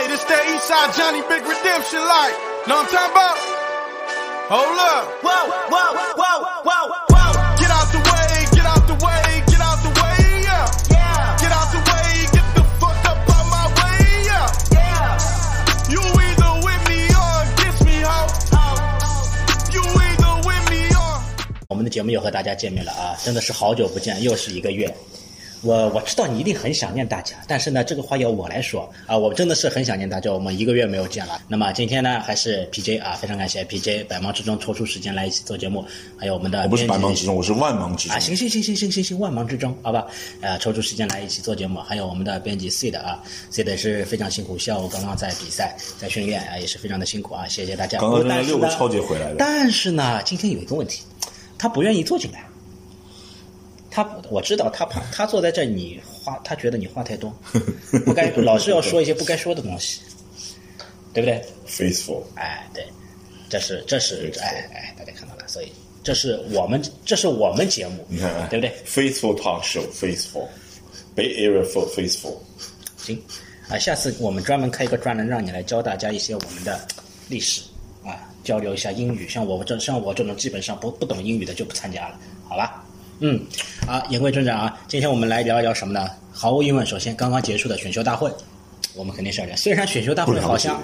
Hey, this that Eastside Johnny Big Redemption like. Know what I'm talking about? Hold up. Whoa, whoa, whoa, whoa, whoa. Get out the way, get out the way, get out the way, yeah. Yeah, Get out the way, get the fuck up out my way, yeah. yeah. You either with me or against me, ho. You either with me or. 我们的节目又和大家见面了啊，真的是好久不见，又是一个月。 我我知道你一定很想念大家，但是呢，这个话要我来说啊，我真的是很想念大家。我们一个月没有见了，那么今天呢，还是 PJ 啊，非常感谢 PJ 百忙之中抽出时间来一起做节目，还有我们的我不是百忙之中，我是万忙之中啊，。行行行行行行行，万忙之中，好吧，呃，抽出时间来一起做节目，还有我们的编辑 C 的啊，C 的是非常辛苦，下午刚刚在比赛，在训练啊，也是非常的辛苦啊，谢谢大家。刚刚扔了但是呢六个超级回来的但是呢，今天有一个问题，他不愿意坐进来。他我知道他怕他坐在这儿你话他觉得你话太多，不该老是要说一些不该说的东西，对不对？Faithful，哎，对，这是这是哎哎，大家看到了，所以这是我们这是我们节目，你看，哎对不对？？Faithful Talk Show，Faithful，Bay Area for Faithful。行，啊，下次我们专门开一个专栏，让你来教大家一些我们的历史啊，交流一下英语。像我这像我这种基本上不不懂英语的就不参加了，好吧？嗯，啊，言归正传啊，今天我们来聊一聊什么呢？毫无疑问，首先刚刚结束的选秀大会，我们肯定是要聊。虽然选秀大会好像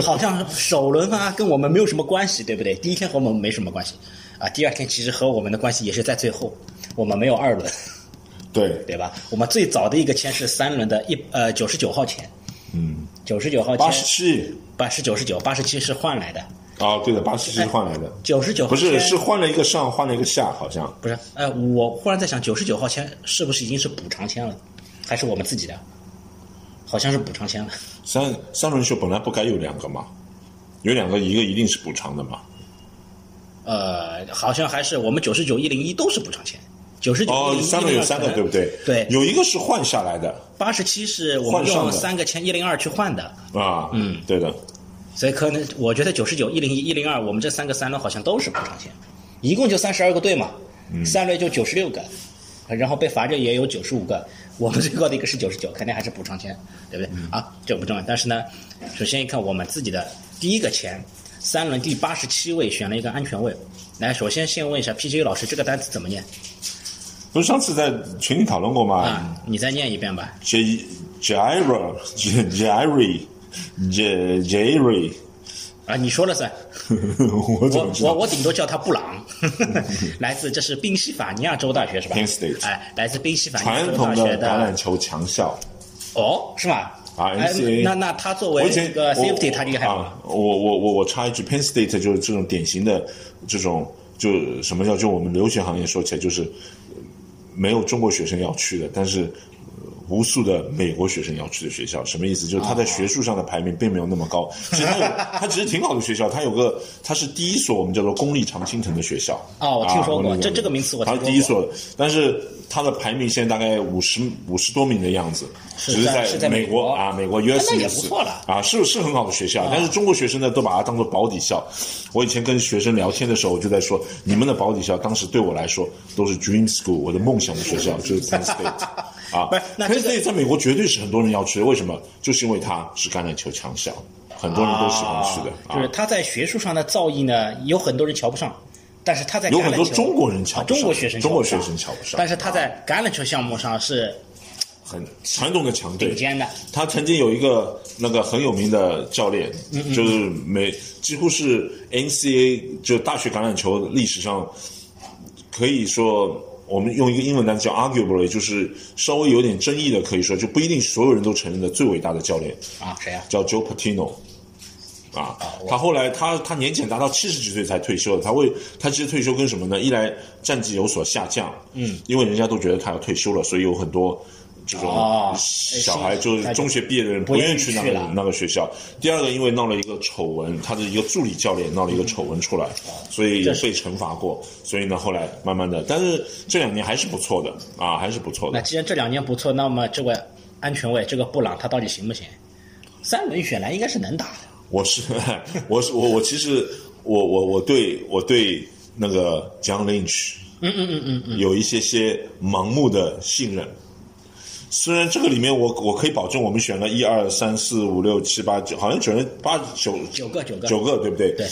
好像首轮啊跟我们没有什么关系，对不对？第一天和我们没什么关系啊，第二天其实和我们的关系也是在最后，我们没有二轮。对，对吧？我们最早的一个签是三轮的一呃九十九号签，嗯，九十九号八十签七八是九十九，八十七是换来的，啊，对的，八十七换来的，九十九不是是换了一个上，换了一个下，好像不是？呃，我忽然在想，九十九号签是不是已经是补偿签了，还是我们自己的？好像是补偿签了。三三轮秀本来不该有两个嘛，有两个，一个一定是补偿的嘛。呃，好像还是我们九十九一零一都是补偿签，九十九哦，三个有三个，对不对？对有一个是换下来的八十七是我们用三个签一零二去换的，啊，嗯，对的，所以可能我觉得九十九、一零一、一零二，我们这三个三轮好像都是补偿签，一共就三十二个队嘛，三轮就九十六个，然后被罚着也有九十五个，我们最高的一个是九十九，肯定还是补偿钱，对不对？啊，这不重要。但是呢，首先一看我们自己的第一个钱，三轮第八十七位选了一个安全位。来，首先先问一下 PJ 老师，这个单词怎么念不是上次在群里讨论过吗啊？你再念一遍吧。？J Jaira J Jerry J Jerry，啊，你说了算。我我？我我顶多叫他布朗，来自这是宾夕法尼亚州大学是吧 Penn State 哎，来自宾夕法尼亚州大学统的橄榄球强校。哦，是吗？啊那那他作为这个 safety，他厉害吗？啊！我我我我插一句，Penn State 就是这种典型的这种，就什么叫就我们留学行业说起来就是呃没有中国学生要去的，但是。呃无数的美国学生要去的学校，什么意思？就是他在学术上的排名并没有那么高，其实他有，他其实挺好的学校，他有个，他是第一所我们叫做公立常青藤的学校。哦我听说过啊这这个名词我他听说过是第一所，但是他的排名现在大概五十五十多名的样子，是在只在是在美美国国啊，美国 US 那也不错了啊，是是很好的学校，但是中国学生呢都把它当做保底校。我以前跟学生聊天的时候，我就在说，你们的保底校当时对我来说都是 dream school，我的梦想的学校就是 Penn State 啊不是那这，Penn 个 State 在美国绝对是很多人要去的，为什么？就是因为它是橄榄球强校，很多人都喜欢去的啊。就是他在学术上的造诣呢，有很多人瞧不上，但是他在有很多中国人瞧不上啊中国学生中国学生瞧不上但是他在橄榄球项目上是很传统的强队顶，尖的。他曾经有一个那个很有名的教练，嗯就是每几乎是 NCA 就大学橄榄球历史上可以说。我们用一个英文单词叫 arguably，就是稍微有点争议的，可以说就不一定所有人都承认的最伟大的教练，啊，谁啊？叫 Joe Patino。啊，他后来他他年检达到七十几岁才退休的，他为他其实退休跟什么呢？一来战绩有所下降，嗯，因为人家都觉得他要退休了，所以有很多这种哦小孩就是中学毕业的人不愿意不愿意去那个那个学校。第二个，因为闹了一个丑闻，他的一个助理教练闹了一个丑闻出来，所以被惩罚过。所以呢，后来慢慢的，但是这两年还是不错的啊，还是不错的。那既然这两年不错，那么这个安全卫这个布朗他到底行不行？三轮选来应该是能打的。我是 我是我我其实我我我对我对那个 John Lynch，嗯嗯嗯嗯嗯，有一些些盲目的信任。虽然这个里面我我可以保证，我们选了一二三四五六七八九，好像选了八九九个九个。九个，对不对？对，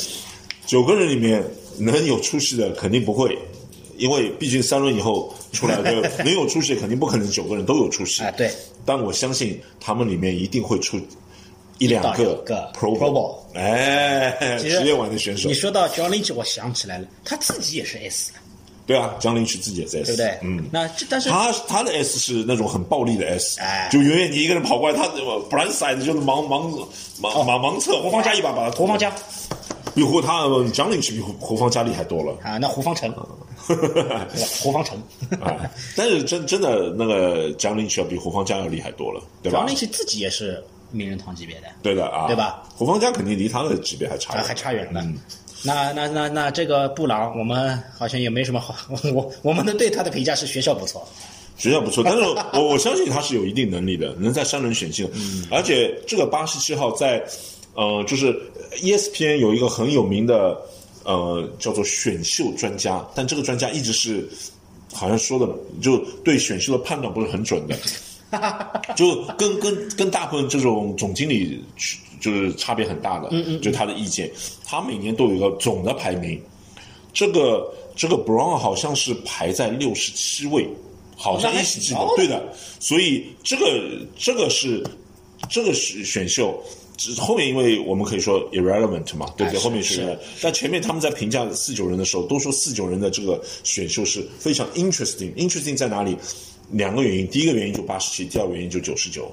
九个人里面能有出息的肯定不会，因为毕竟三轮以后出来的能有出息，肯定不可能九个人都有出息。啊对，但我相信他们里面一定会出一两个两个 Pro Pro Bowl 哎，职业玩的选手。你，说到 John Lynch，我想起来了，他自己也是 S，对啊，江林去自己也在 S，对不对？嗯。那这但是他他的 S 是那种很暴力的 S，、哎就远远你一个人跑过来，他 blind side 就是盲盲盲盲盲测，胡方家一把把他胡方家比胡他江林去比胡胡方家厉害多了。啊，那胡方成，对吧胡方成啊，但是真真的那个江林去要比胡方家要厉害多了，对吧，John？Lynch 自己也是名人堂级别的，对的啊，对吧？胡方家肯定离他的级别还差啊，还差远了。嗯那那那那这个布朗，我们好像也没什么好，我我们的对他的评价是学校不错，学校不错，但是我我相信他是有一定能力的，能在三轮选秀。嗯而且这个八十七号在，呃，就是 ESPN 有一个很有名的呃叫做选秀专家，但这个专家一直是好像说的就对选秀的判断不是很准的，就跟跟跟大部分这种总经理去就是差别很大的，嗯嗯，就他的意见，他每年都有一个总的排名，这个这个 Brown 好像是排在六十七位，好像一起记对的，所以这个这个是这个是选秀。只后面因为我们可以说 irrelevant 嘛，对不对？哎后面是，但前面他们在评价四九人的时候，都说四九人的这个选秀是非常 interesting。interesting 在哪里？两个原因，第一个原因就八十七，第二个原因就九十九。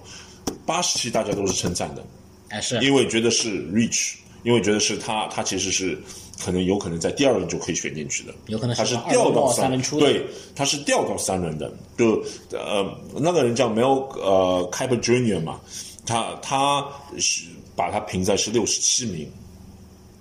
八十七大家都是称赞的，哎是。因为觉得是 reach，因为觉得是他他其实是可能有可能在第二轮就可以选进去的，有可能是他是掉到调到三三轮出的。对，他是调到三轮的，就呃那个人叫 Mel 呃 k a p e r Junior 嘛，他他是把他评在是六十七名，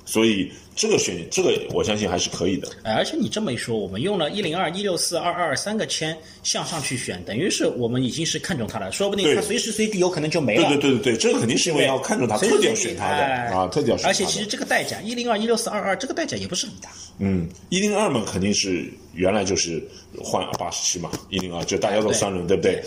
所以这个选这个我相信还是可以的。哎而且你这么一说，我们用了一零二、一六四、二二三个签向上去选，等于是我们已经是看中他了，说不定对他随时随地有可能就没对了。对对对对，这个肯定是因为要看中他，随时特地要选他的哎啊，特地要选他。而且其实这个代价一零二、一六四、二二这个代价也不是很大。嗯，一零二嘛，肯定是原来就是换八十七嘛，一零二就大家都三轮，对不对？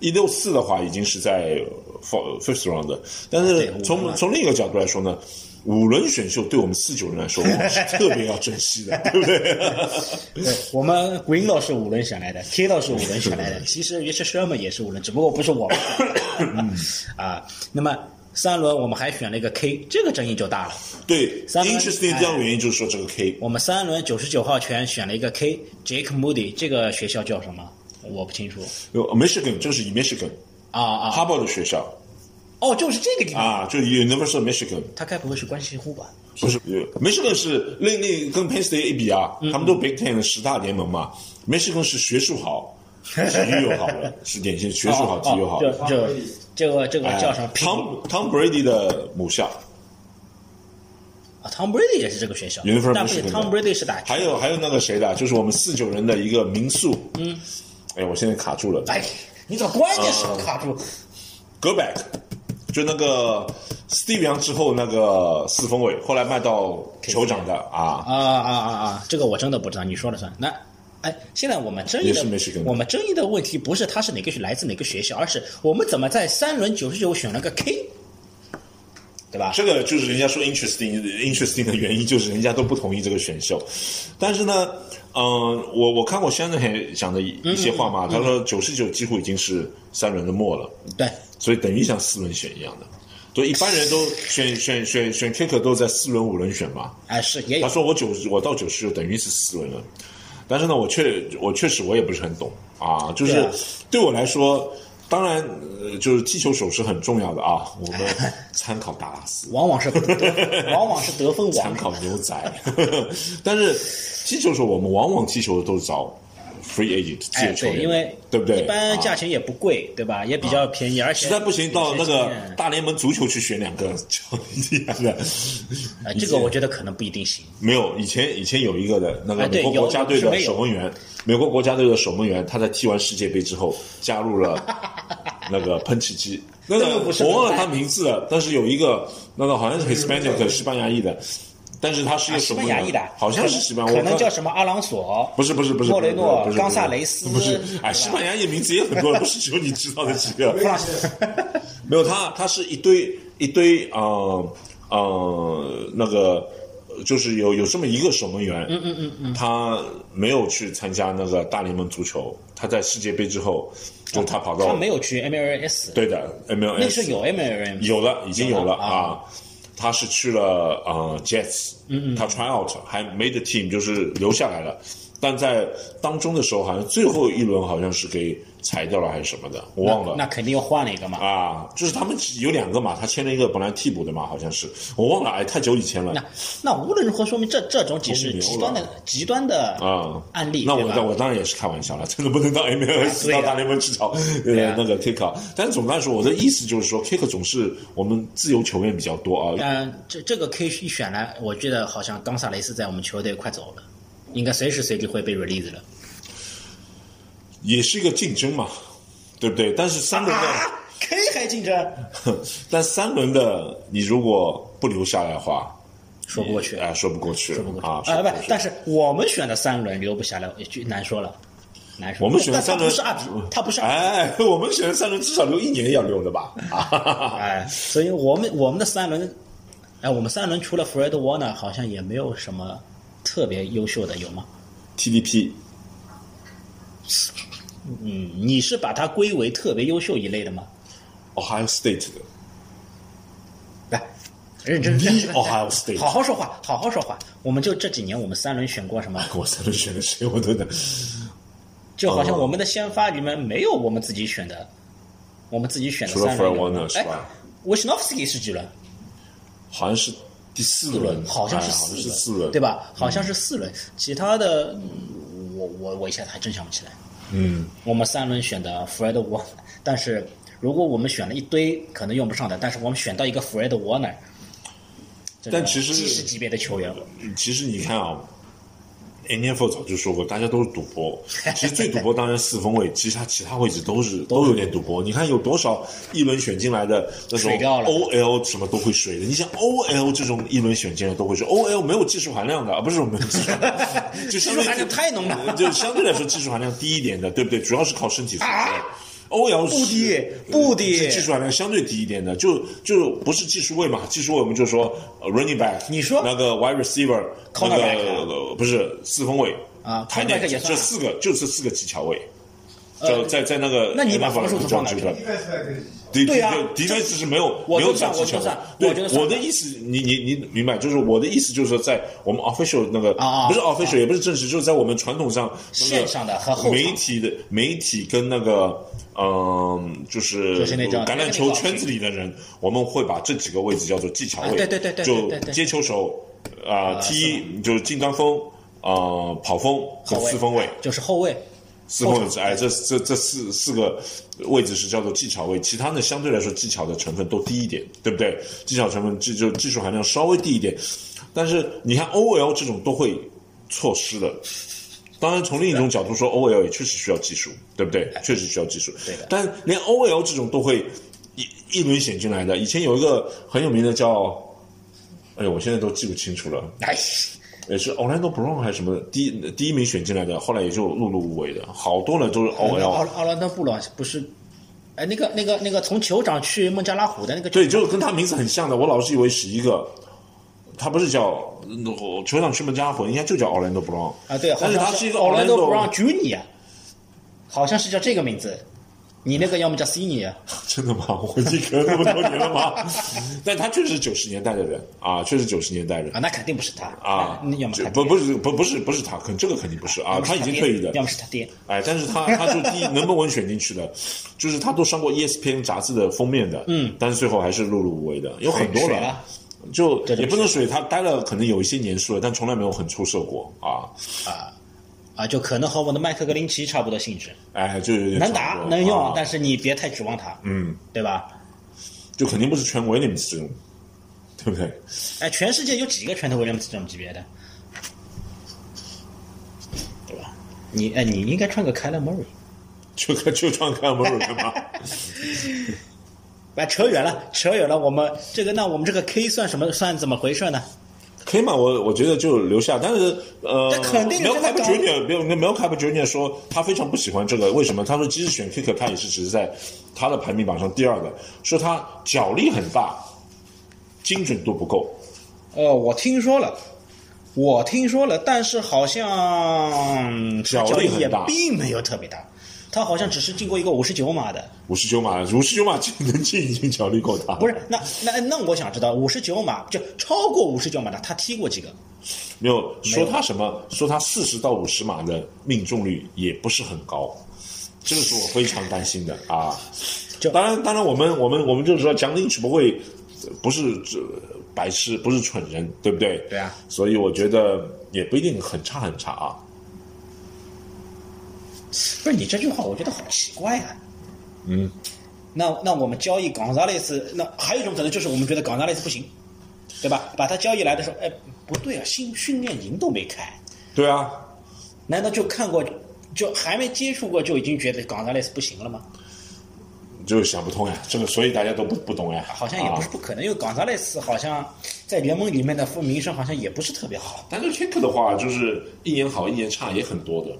一六四的话已经是在 fifth round，但是从了从另一个角度来说呢，五轮选秀对我们四九人来说，我们是特别要珍惜的，对不对？对我们 Greenlaw 是五轮选来的 k o 是五轮选来的，其实 Richard Sherman 也是五轮，只不过不是我们。嗯啊，那么三轮我们还选了一个 K，这个争议就大了。对三轮，interesting 第二个原因就是说这个 K，我们三轮九十九号全选了一个 K，Jake Moody，这个学校叫什么？我不清楚。有 Michigan 这个是以 Michigan 啊啊，哈佛的学校哦，就是这个地方。啊，就是 University of Michigan。他该不会是关系户吧？不是，Michigan 是另另跟 Penn State 一比啊，他们都 Big Ten 十大联盟嘛，Michigan 是学术好，体育又好的，是典型学术好，体育好。哦就就这个这个哎叫什么？？Tom Tom Brady 的母校，啊，Tom Brady 也是这个学校 University，但不是 Michigan 的 Tom Brady 是打还有还有那个谁的，就是我们四九人的一个民宿。嗯，哎，我现在卡住了。哎，你怎么关键时候卡住？Go back，就那个 Steve 杨之后那个四分卫，后来卖到酋长的啊。啊啊啊啊！这个我真的不知道，你说了算。那，哎，现在我们争议的我们争议的问题不是他是哪个来自哪个学校，而是我们怎么在三轮九十九选了个 K，对吧？这个就是人家说 interesting interesting 的原因，就是人家都不同意这个选秀。但是呢，嗯、我我看过香奈还讲的一一些话嘛，他说九十九几乎已经是三轮的末了，对，所以等于像四轮选一样的。所以，一般人都选选选选 kicker 都在四轮五轮选嘛。哎是也有他说我九十，我到九十就等于是四轮了。但是呢，我确我确实我也不是很懂啊，就是对我来说，当然呃，就是踢球手是很重要的啊，我们参考达拉斯。往往是得 往往是得分王。参考牛仔，但是踢球手，我们往往踢球的都是找 free agent 自由球员，因为对不对？一般价啊钱也不贵，对吧？也比较便宜，而且实在不行，到那个大联盟足球去选两个 教练的。啊，这个我觉得可能不一定行。没有，以前以前有一个的那个美国国家队的守门员，美国国家队的守门员，他在踢完世界杯之后加入了 那个喷气机。那个我忘了他名字了，但是有一个那个好像是 Hispanic 西班牙裔的，但是他是一啊西个什么人班牙裔的，好像是西班牙，可能叫什么阿朗索，不是不是不是莫雷诺冈萨雷斯不是哎，西班牙裔名字也很多，不是只有你知道的几个。没有，他他是一堆一堆呃呃那个，就是有有这么一个守门员，嗯嗯嗯嗯，他没有去参加那个大联盟足球，他在世界杯之后，就他跑到、他没有去 MLS，对的 MLS，那时候有 MLS，有了，已经有了有了啊。他是去了呃 Jets，嗯嗯，他 try out 还 made team，就是留下来了，但在当中的时候，好像最后一轮好像是给裁掉了还是什么的，我忘了。那肯定又换了一个嘛。啊，就是他们有两个嘛，他签了一个本来替补的嘛，好像是我忘了，哎，太久以前了。那那无论如何，说明这这种只是极端的极端的啊案例，那我当我当然也是开玩笑了，真的不能到 MLS 对啊到大联盟去找呃那个 kick，但是总的来说，我的意思就是说，kick 总是我们自由球员比较多啊，嗯，这这个 K 一选来，我觉得好像冈萨雷斯在我们球队快走了，应该随时随地会被 release 了。也是一个竞争嘛，对不对？但是三轮的，，K 还竞争，但三轮的你如果不留下来的话，说不过去，哎，说不过去，说不过去啊，啊！不但是我们选的三轮留不下来，就难说了，难说。我们选的三轮他不是二比，他不是哎，我们选的三轮至少留一年要留的吧？啊，哎，所以我们我们的三轮，哎，我们三轮除了 Fred Warner，好像也没有什么特别优秀的，有吗？TDP 嗯，你是把它归为特别优秀一类的吗？Ohio State 的，来，认真认真 Ohio State 好好说话，好好说话。我们就这几年，我们三轮选过什么？我三轮选的谁我都能。就好像我们的先发里面没有我们自己选的，我们自己选的除了三轮 Fred Warner 吗是吧？哎 w i s h n o v s k y 是几轮？好像是第四轮，好像是四轮，是四轮，对？吧？好像是四轮，其他的嗯我我我一下子还真想不起来。嗯，我们三轮选的 Fred Warner，但是如果我们选了一堆可能用不上的，但是我们选到一个 Fred Warner，但其实技师级别的球员，其实你看啊，NFL 早就说过，大家都是赌博。其实最赌博当然四分位，其实他其他位置都是 都有点赌博。你看有多少一轮选进来的那种 OL 什么都会水的。你像 OL 这种一轮选进来都会水，OL 没有技术含量的啊，不是没有 技术含量，就相对技术含量太浓了就相对来说技术含量低一点的，对不对？主要是靠身体素质。OL 不低不低是技术含量相对低一点的，就就不是技术位嘛，技术位我们就说呃 running back，你说那个 wide receiver，那个呃不是四分卫啊台面 cornerback 也算这四个就这四个技巧位，就在在那个那你把防守组放哪去这个对对啊迪迪是没有没有就算技巧对我的意思，你你你明白？就是我的意思，就是说在我们 official 那个啊啊不是 official，也不是正式，就是在我们传统上那个线上的和媒体的媒体跟那个嗯，就是橄榄球圈子里的人，我们会把这几个位置叫做技巧位，啊对对对对对就接球手啊，踢就是进攻锋啊，跑锋和四分位。就是后卫，四分位置，哎，这这这四四个位置是叫做技巧位，其他呢相对来说技巧的成分都低一点，对不对？技巧成分技就技术含量稍微低一点，但是你看 OL 这种都会错失的。当然，从另一种角度说，OL 也确实需要技术，对不对？确实需要技术。对的但连 OL 这种都会一一轮选进来的，以前有一个很有名的叫，哎呦，我现在都记不清楚了。哎，也是 Orlando Brown 还是什么第一第一名选进来的，后来也就碌碌无为的，好多人都是奥 OL。奥兰多布朗不是，哎，那个那个那个从酋长去孟加拉虎的那个，对，就跟他名字很像的，我老是以为是一个，他不是叫呃酋长去孟加拉虎，应该就叫 Orlando Brown 啊，对，好像但是他是一个 Orlando Brown Junior，好像是叫这个名字，你那个要么叫 Senior，真的吗？我已经隔那么多年了吗？但他确实九十年代的人啊，确实九十年代人。啊，那肯定不是他。啊那要么不不是不不是不是他，肯这个肯定不是啊，他已经退役的。要，么是他爹，哎，但是他他就第一 number one 选进去的，就是他都上过 E ESPN 杂志的封面的，嗯，但是最后还是碌碌无为的，有很多人就也不能属于，他待了可能有一些年数了，但从来没有很出色过啊，啊，就可能和我的麦克格林奇差不多性质，哎，就有点能打能用啊，但是你别太指望他，嗯，对吧？就肯定不是全 Williams 这种，对不对？哎，全世界有几个全头威廉姆斯这种级别的，对吧？你哎，你应该穿个凯勒莫瑞。就看就穿看 m u r 干嘛？哎，扯远了，扯远了。我们这个，那我们这个 K 算什么？算怎么回事呢？可以嘛？我我觉得就留下，但是呃，那肯定是苗凯不这个高 Junior 没有没有苗凯不 Junior 说他非常不喜欢这个，为什么？他说即使选 kicker，他也是只是在他的排名榜上第二个，说他脚力很大，精准度不够。哦，我听说了，我听说了，但是好像脚脚力也并没有特别大，他好像只是进过一个五十九码的。五十九码，五十九码进能进已经脚力够大，不是，那那那我想知道，五十九码就超过五十九码的，他踢过几个？没有说他什么，说他四十到五十码的命中率也不是很高，这个是我非常担心的啊。就当然，当然，我们我们我们就是说，蒋林只不会呃不是这白痴，不是蠢人，对不对？对啊。所以我觉得也不一定很差很差啊。不是你这句话，我觉得好奇怪啊。嗯，那那我们交易冈萨雷斯，那还有一种可能就是我们觉得冈萨雷斯不行，对吧？把他交易来的时候，哎，不对啊，新训练营都没开，对啊，难道就看过，就还没接触过就已经觉得冈萨雷斯不行了吗？就想不通呀，这个所以大家都不不懂呀。好像也不是啊不可能，因为冈萨雷斯好像在联盟里面的负名声好像也不是特别好。但是 kick 的话，就是一年好一年差也很多的。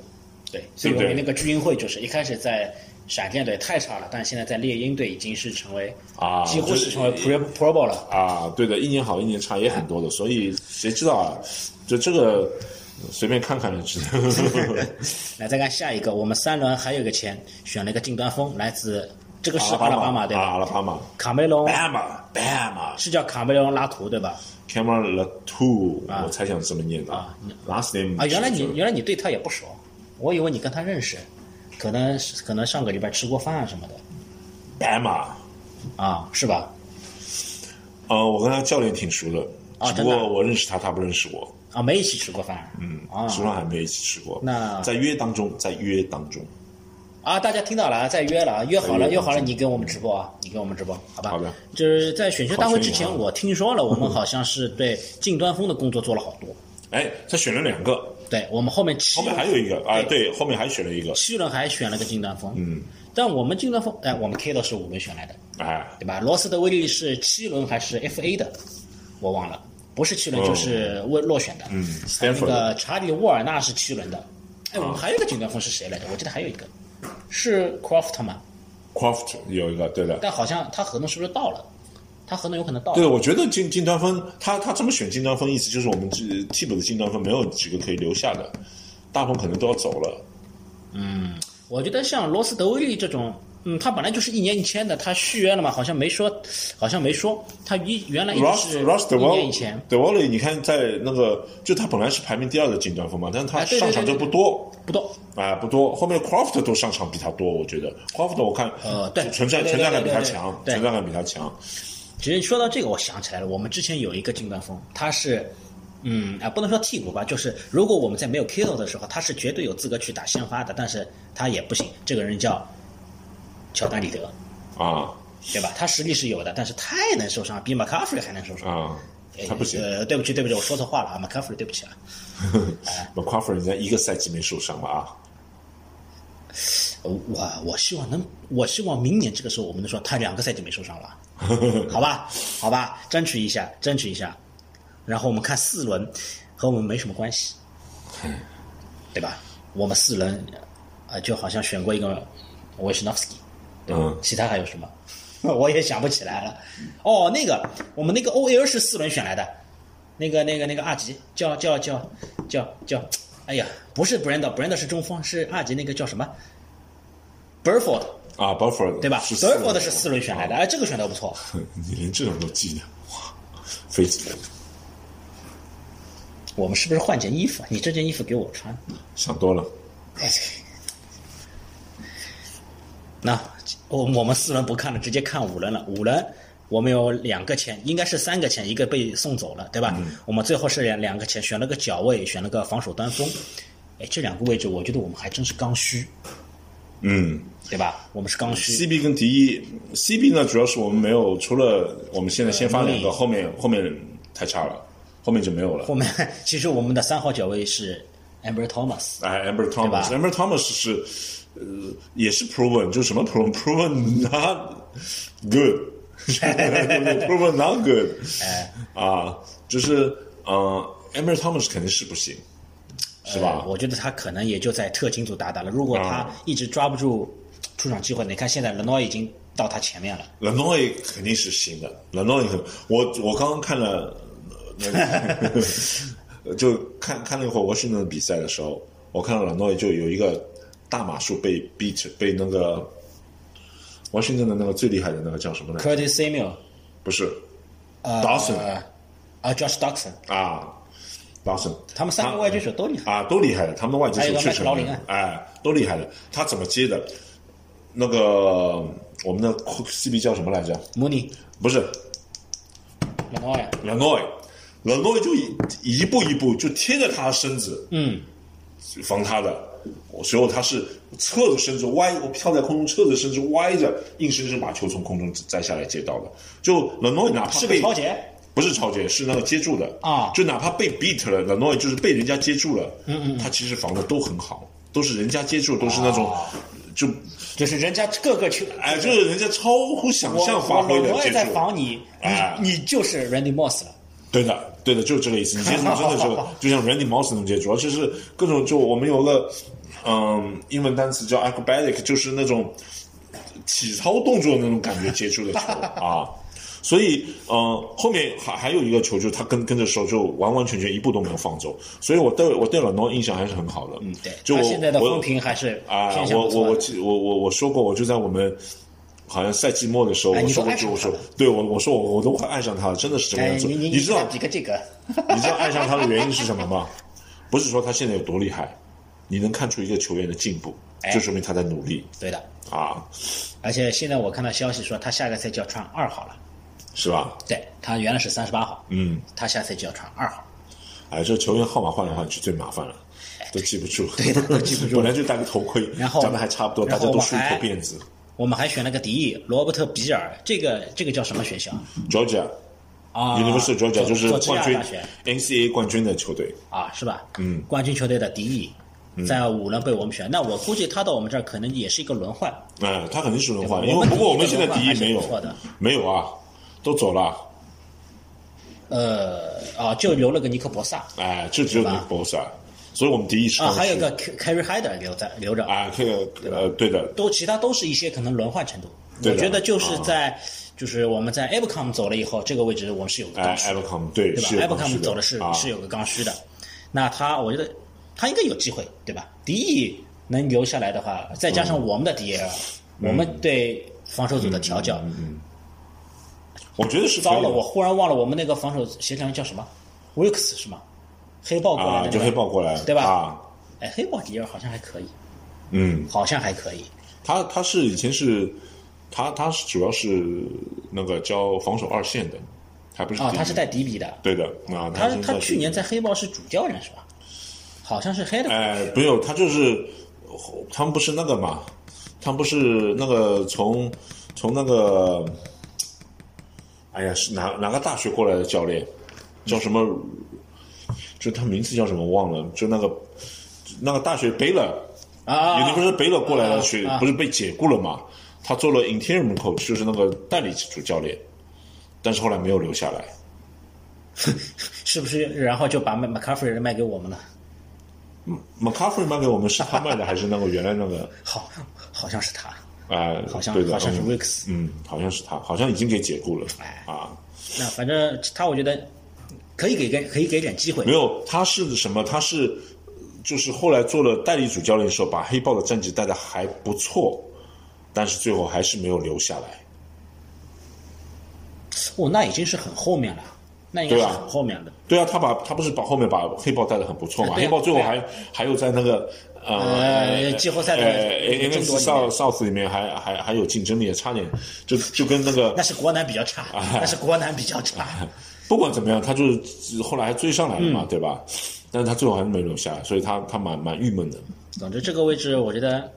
对，所以那个巨鹰会就是一开始在闪电队太差了，但现在在猎鹰队已经是成为啊几乎是成为这 Pro Pro Bowl 了。啊，对的，一年好一年差也很多的，所以谁知道啊？就这个随便看看就知道。来再看下一个，我们三轮还有一个签选了一个近端锋，来自这个是阿拉巴马对吧阿吧？拉巴马卡梅隆，Bama，Bama，Cameron 是叫卡梅隆拉图对吧？Latu，我猜想是这么念的啊，last name 啊，原来你原来你对他也不熟，我以为你跟他认识，可能可能上个礼拜吃过饭啊什么的 Bama，啊，是吧？呃，我跟他教练挺熟的，只不啊真的过我认识他，他不认识我，啊，没一起吃过饭，嗯啊书上还没一起吃过。那在约当中，在约当中，啊，大家听到了啊，再约了啊，约好了，约约好了，你给我们直播啊，你给我们直播，好吧？好的。就是在选秀大会之前，好选啊我听说了，我们 好像是对近端锋的工作做了好多。哎，他选了两个，对我们后面七后面还有一个啊，对，后面还选了一个，七轮还选了个金端峰，嗯，但我们金端峰，哎，我们 K 的是五轮选来的，哎，对吧？罗斯的威力是七轮还是 FA 的？我忘了，不是七轮就是未落选的。嗯还有那个查理沃尔纳是七轮的。哎，我们还有一个金端峰是谁来着？我记得还有一个。是 Croft 吗，Croft 有一个，对的，但好像他合同是不是到了？他合同有可能到对，我觉得金金端峰，他他这么选金端峰，意思就是我们这替补的金端峰没有几个可以留下的，大部分可能都要走了。嗯我觉得像罗斯德威利这种，嗯，他本来就是一年一签的，他续约了嘛，好像没说，好像没说，他一原来一直 Ross 是一年以前 De w a l l y 你看在那个，就他本来是排名第二的金端锋嘛，但是他上场就不多。不多，啊，不多，后面 Croft 都上场比他多，我觉得 Croft 我看呃对存在存在感比他强，存在感比他强。其实说到这个，我想起来了，我们之前有一个近端锋，他是，嗯啊，不能说替补吧，就是如果我们在没有 Kittle 的时候，他是绝对有资格去打先发的，但是他也不行。这个人叫乔丹里德，啊对吧？他实力是有的，但是太能受伤，比 McCaffrey 还能受伤。啊，他不行。呃，对不起，对不起，我说错话了啊，McCaffrey，对不起啊。McCaffrey 人家一个赛季没受伤了啊，呃我我希望能，我希望明年这个时候我们能说他两个赛季没受伤了，好吧，好吧，争取一下，争取一下。然后我们看四轮，和我们没什么关系，对吧？我们四轮，呃，就好像选过一个维什诺夫斯基，嗯其他还有什么？我也想不起来了。哦，那个我们那个 OL 是四轮选来的，那个那个那个二级叫叫叫叫叫，哎呀，不是 Brand，Brand 是中锋，是二级那个叫什么 Burford 啊 e r 对吧是四轮？Burford 是四轮选来的，哎，这个选的不错。你连这种都记得，哇，非常我们是不是换件衣服？你这件衣服给我穿。想多了。哎，那我我们四轮不看了，直接看五轮了。五轮我们有两个签，应该是三个签，一个被送走了，对吧？我们最后是两两个签，选了个脚位，选了个防守端锋。哎，这两个位置，我觉得我们还真是刚需，嗯对吧？我们是刚需。，CB 跟迪一，CB 呢主要是我们没有，除了我们现在先发两个，呃后面后面太差了，后面就没有了。后面其实我们的三号角位是 Amber Thomas，哎，Amber 吧 Thomas，Amber Thomas 是呃也是 proven，就是什么 proven proven not good，proven not good，哎啊，就是嗯。Amber Thomas 肯定是不行，是吧？呃我觉得他可能也就在特勤组打打了。如果他啊一直抓不住出场机会，你看现在 l e n o 已经到他前面了。l e n o y 肯定是行的 l e n o y 很，我我刚刚看了呃那个，就看看那会儿沃逊顿的比赛的时候，我看到 l e n o y 就有一个大马术被 beat 被那个沃逊顿的那个最厉害的那个叫什么来着？Curtis Samuel，不是呃 Dawson 啊，Josh Dawson，啊，Dawson，他们三个外接手都厉害。啊，都厉害的，他们的外接手确实麦克劳林啊哎，都厉害的。他怎么接的？那个我们的 CB 叫什么来着？Mooney、不是 e n o 冷诺，冷诺就一一步一步就贴着他的身子，嗯，防他的。随后他是侧着身子歪，我飘在空中，侧着身子歪着，硬生生把球从空中摘下来接到的。就冷诺哪怕是个被超节。不是超接，是那个接住的啊就哪怕被 beat 了，冷诺就是被人家接住了，嗯嗯，他其实防的都很好，都是人家接住，都是那种、啊就就是人家各个球，哎，就是人家超乎想象发挥我我也在的接住。防你，哎你你就是 Randy Moss 了。对的，对的，就是这个意思。你接触真的是就像 Randy Moss 那种接触，而且是各种就我们有个嗯英文单词叫 acrobatic，就是那种体操动作的那种感觉接触的球啊。所以，呃，后面还还有一个球，就是他跟跟着手就完完全全一步都没有放走，所以我对我对老诺印象还是很好的。嗯对，就我他现在的我风评还是啊，我我我我我我说过，我就在我们好像赛季末的时候，哎我说过，我说，对我我说我我都快爱上他了，真的是这个哎，样子。你你知道几个这个？你知道爱上他的原因是什么吗？不是说他现在有多厉害，你能看出一个球员的进步，哎就说明他在努力对的，啊，而且现在我看到消息说他下个赛季要穿二号了。是吧？对他原来是三十八号，嗯，他下赛季要穿二号。哎，这球员号码换来换去最麻烦了，都记不住，对的都记不住 本来就戴个头盔，然后长得还差不多，大家都梳一头辫子。我们还选了个敌意，罗伯特比尔，这个这个叫什么学校 Georgia 啊 University of Georgia 就是冠军大学 NCAA 冠军的球队。啊，是吧？嗯，冠军球队的敌意，在五轮被我们选，那我估计他到我们这儿可能也是一个轮换。哎，他肯定是轮换，因为不过我们现在敌意没有错的，没有啊，都走了，呃啊，就留了个尼克博萨哎，就只有尼克博萨，所以我们敌意是啊，还有个 Carry Hyder 留在留着，啊，这个呃，对的，都其他都是一些可能轮换程度。我觉得就是在就是我们在 Abcom 走了以后，这个位置我们是有个哎刚需的对对吧？是有刚需？Abcom 走的是啊。是有个刚需的，那他我觉得他应该有机会，对吧？敌意能留下来的话，再加嗯。上我们的 DL，我们对防守组的调教，我觉得是糟了，我忽然忘了我们那个防守协调员叫什么，Wilkes 是吗？黑豹过来啊，就的那个黑豹过来，对吧啊，哎，黑豹迪尔好像还可以，嗯，好像还可以。他他是以前是，他他是主要是那个教防守二线的，还不是啊，他是带迪比的，对的啊，他他去年在黑豹是主教练是吧？好像是黑的。哎，没有，他就是他们不是那个嘛，他们不是那个从从那个，哎呀，是哪哪个大学过来的教练，叫什么？就他名字叫什么忘了？就那个那个大学贝勒啊，你不是贝勒过来的学，啊啊不是被解雇了嘛？他做了 interim coach，就是那个代理主教练，但是后来没有留下来。是不是？然后就把麦 McCaffrey 卖给我们了？McCaffrey 卖给我们是他卖的，还是那个原来那个？好，好像是他。哎，好像好像是嗯好像是他，好像已经给解雇了。哎啊，那反正他，我觉得可以给给可以给点机会没。有，他是什么？他是就是后来做了代理主教练的时候，把黑豹的战绩带的还不错，但是最后还是没有留下来。哦，那已经是很后面了，那应该是很后面的。对啊，他把他不是把后面把黑豹带的很不错嘛？黑豹最后还还有在那个呃呃季后赛的呃那个争 NFC 夺里 South 面 South 里面还还还有竞争力，差点就就跟那个那是国南比较差，哎那是国南比较差。不管怎么样，他就是后来还追上来了嗯嘛，对吧？但是他最后还是没留下来，所以他他蛮蛮郁闷的。总之，这个位置我觉得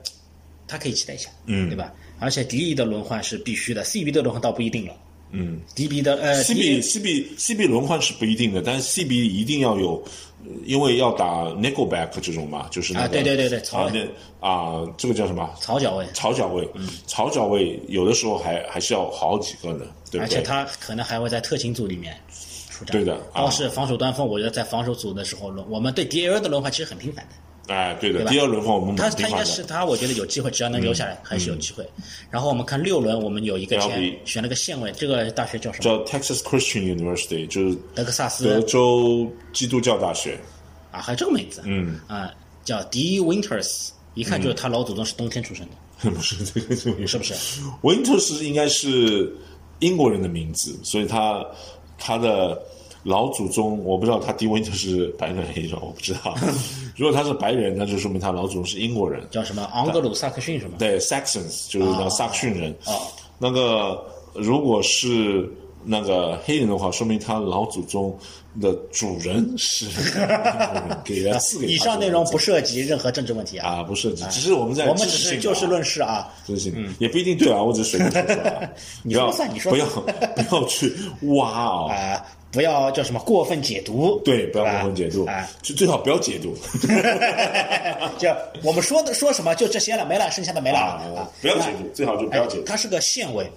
他可以期待一下，嗯，对吧？而且迪 E 的轮换是必须的，CB 的轮换倒不一定了。嗯，DB 的呃 CB CB CB 轮换是不一定的，但是 CB 一定要有，呃因为要打 nickelback 这种嘛，就是那个啊对对对对曹啊那啊这个叫什么？草脚位，草脚位，嗯草脚位有的时候还还是要好几个呢，对不对？而且他可能还会在特勤组里面出战。对的啊倒是防守端锋，我觉得在防守组的时候轮，我们对 DL 的轮换其实很频繁的。哎，对的，对第二轮话我们他他应。该是他，我觉得有机会，只要能留下来，还是有机会。然后我们看六轮，我们有一个签选了个县委，这个大学叫什么？叫 Texas Christian University，就是德克萨斯德州基督教大学。啊，还有这个名字，嗯啊，叫 D Winters，一看就是他老祖宗是冬天出生的，不是这个，这个是不是？Winters 应该是英国人的名字，所以他他的老祖宗我不知道他第 Winter 是白人黑人，我不知道。如果他是白人，那就说明他老祖宗是英国人。叫什么昂格鲁萨克逊什么？对，Saxons 就是那个萨克逊人。哦那个如果是那个黑人的话，说明他老祖宗的主人是 给了四个。以上内容不涉及任何政治问题啊，啊，不涉及，只是我们在我们只是就事论事啊。知识性，也不一定对啊，我只是随便说说啊。你不要说算你说不要不要去挖啊。啊，不要叫什么过分解读，对，不要过分解读啊，，就最好不要解读 就我们说的说什么就这些了，没了，剩下的没了啊啊，不要解读，最好就不要解哎，读。它是个县委。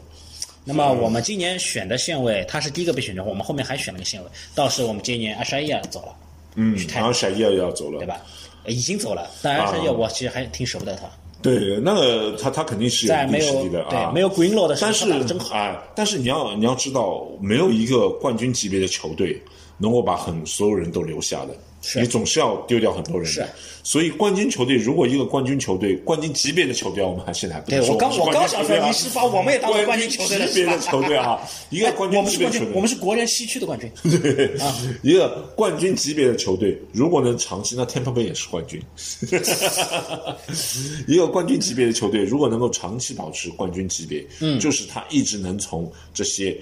那么我们今年选的县委，他是第一个被选中，我们后面还选了个县委。到时我们今年阿沙伊亚走了，嗯然后沙伊尔要走了，对？吧？已经走了，但阿沙伊亚啊我其实还挺舍不得他，对，那个他他肯定是有一定实在没有力的啊，没有 Greenlow 的时候，但是他打得真好。哎，但是你要你要知道，没有一个冠军级别的球队能够把很所有人都留下的，是你总是要丢掉很多人的。是。所以冠军球队如果一个冠军球队，冠军级别的球队，我们还现在还不对能说我刚我刚想说，你是把我们也当做冠军球队别的球队啊，一个冠我军们是冠军，级别的球队，我们是国人西区的冠军。对啊，一个冠军级别的球队，如果能长期，那 Tampa Bay 也是冠军。一个冠军级别的球队，如果能够长期保持冠军级别，嗯，就是他一直能从这些呃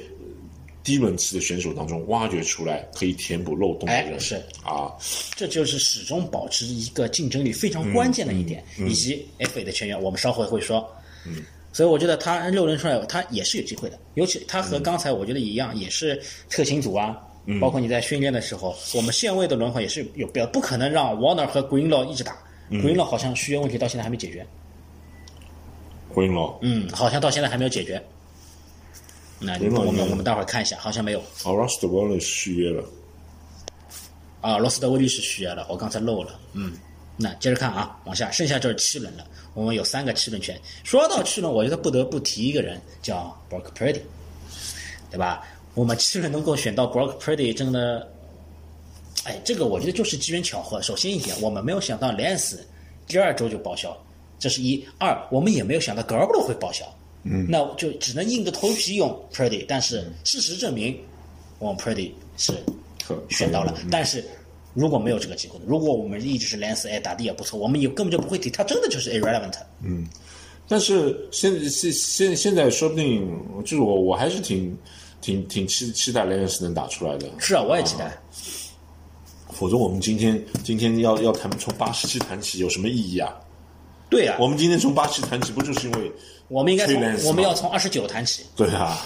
低轮次的选手当中挖掘出来可以填补漏洞的人。哎是啊，这就是始终保持一个竞争力非常关键的一点，以及 FA 的全员，我们稍后会说。嗯，所以我觉得他六轮出来，他也是有机会的。尤其他和刚才我觉得一样，也是特勤组啊，包括你在训练的时候，我们线位的轮换也是有必要，不可能让 Warner 和 Greenlaw 一直打。Greenlaw 好像续约问题到现在还没解决，Greenlaw，。嗯，好像到现在还没有解决。那我们我们待会儿看一下，好像没有。啊 r o s t w l l e 续约了，啊，罗斯德威利是续约了，我刚才漏了。嗯，那接着看啊，往下，剩下就是七轮了。我们有三个七轮权。说到七轮，我觉得不得不提一个人，叫 Brock Purdy，对吧？我们七轮能够选到 Brock Purdy，真的，哎，这个我觉得就是机缘巧合。首先一点，我们没有想到 Lance 第二周就报销，这是一；二，我们也没有想到 g a r b o 会报销。嗯，那就只能硬着头皮用 Purdy，但是事实证明，我们 Purdy 是可选到了但是如果没有这个机会，如果我们一直是 Lance 哎打的也不错，我们也根本就不会提，他真的就是 irrelevant。嗯。但是现现现现在说不定，就是我我还是挺挺挺期期待雷恩斯能打出来的。是啊，我也期待。否则我们今天今天要要谈从八十七谈起有什么意义啊？对啊，我们今天从八十七谈起，不就是因为我们应该从我们要从二十九谈起。对啊？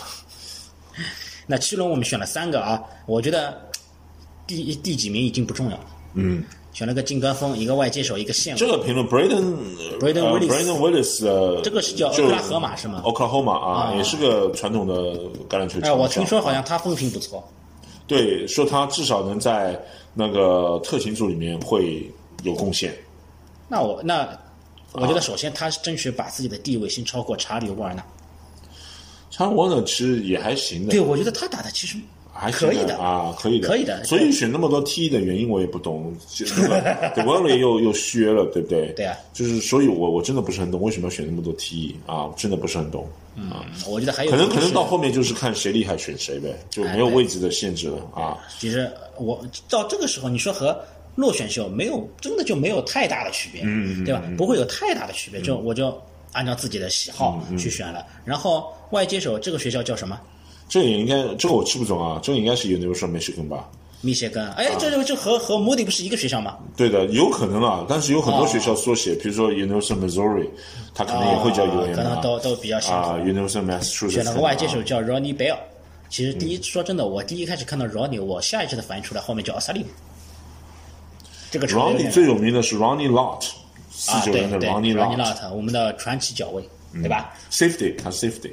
那七轮我们选了三个啊，我觉得第第几名已经不重要了。嗯，选了个近端锋，一个外接手，一个线位。这个评论 Braden Braden 呃 Willis 这个是叫就俄克拉荷马是吗 Oklahoma 啊，也是个传统的橄榄球。哎，我听说好像他风评不错。对，说他至少能在那个特勤组里面会有贡献。那我那我觉得首先他是争取把自己的地位先超过查理沃尔纳。查理沃纳，其实也还行的。对，我觉得他打的其实还可以的啊，可以的，可以的所以选那么多 T 的原因我也不懂，就那个 d e w a l l 又又续约了，对不对？对啊，就是所以我我真的不是很懂为什么要选那么多 T 啊，真的不是很懂。嗯，我觉得还有可能可能就是到后面就是看谁厉害选谁呗，就没有位置的限制了啊。其实我到这个时候，你说和落选秀没有真的就没有太大的区别，嗯对吧？不会有太大的区别，就我就按照自己的喜好去选了。然后外接手这个学校叫什么？这个也应该，这个我吃不懂啊，这个应该是 University Michigan 吧？密歇根。哎，这这这和和 Moody 不是一个学校吗？对的，有可能啊，但是有很多学校缩写，比如说 University of Missouri，它可能也会叫哦 UM 可能都都比较相啊。，University of Massachusetts 选了个外接手啊叫 Ronnie Bell。其实第一说真的，我第一开始看到 Ronnie，我下意识的反应出来后面叫奥萨利姆。这个球队有 Ronnie 点最有名的是 Ronnie Lott，四啊，九年的 Ronnie Ronnie Lott。Lott，我们的传奇脚位，对吧？Safety，他是 Safety，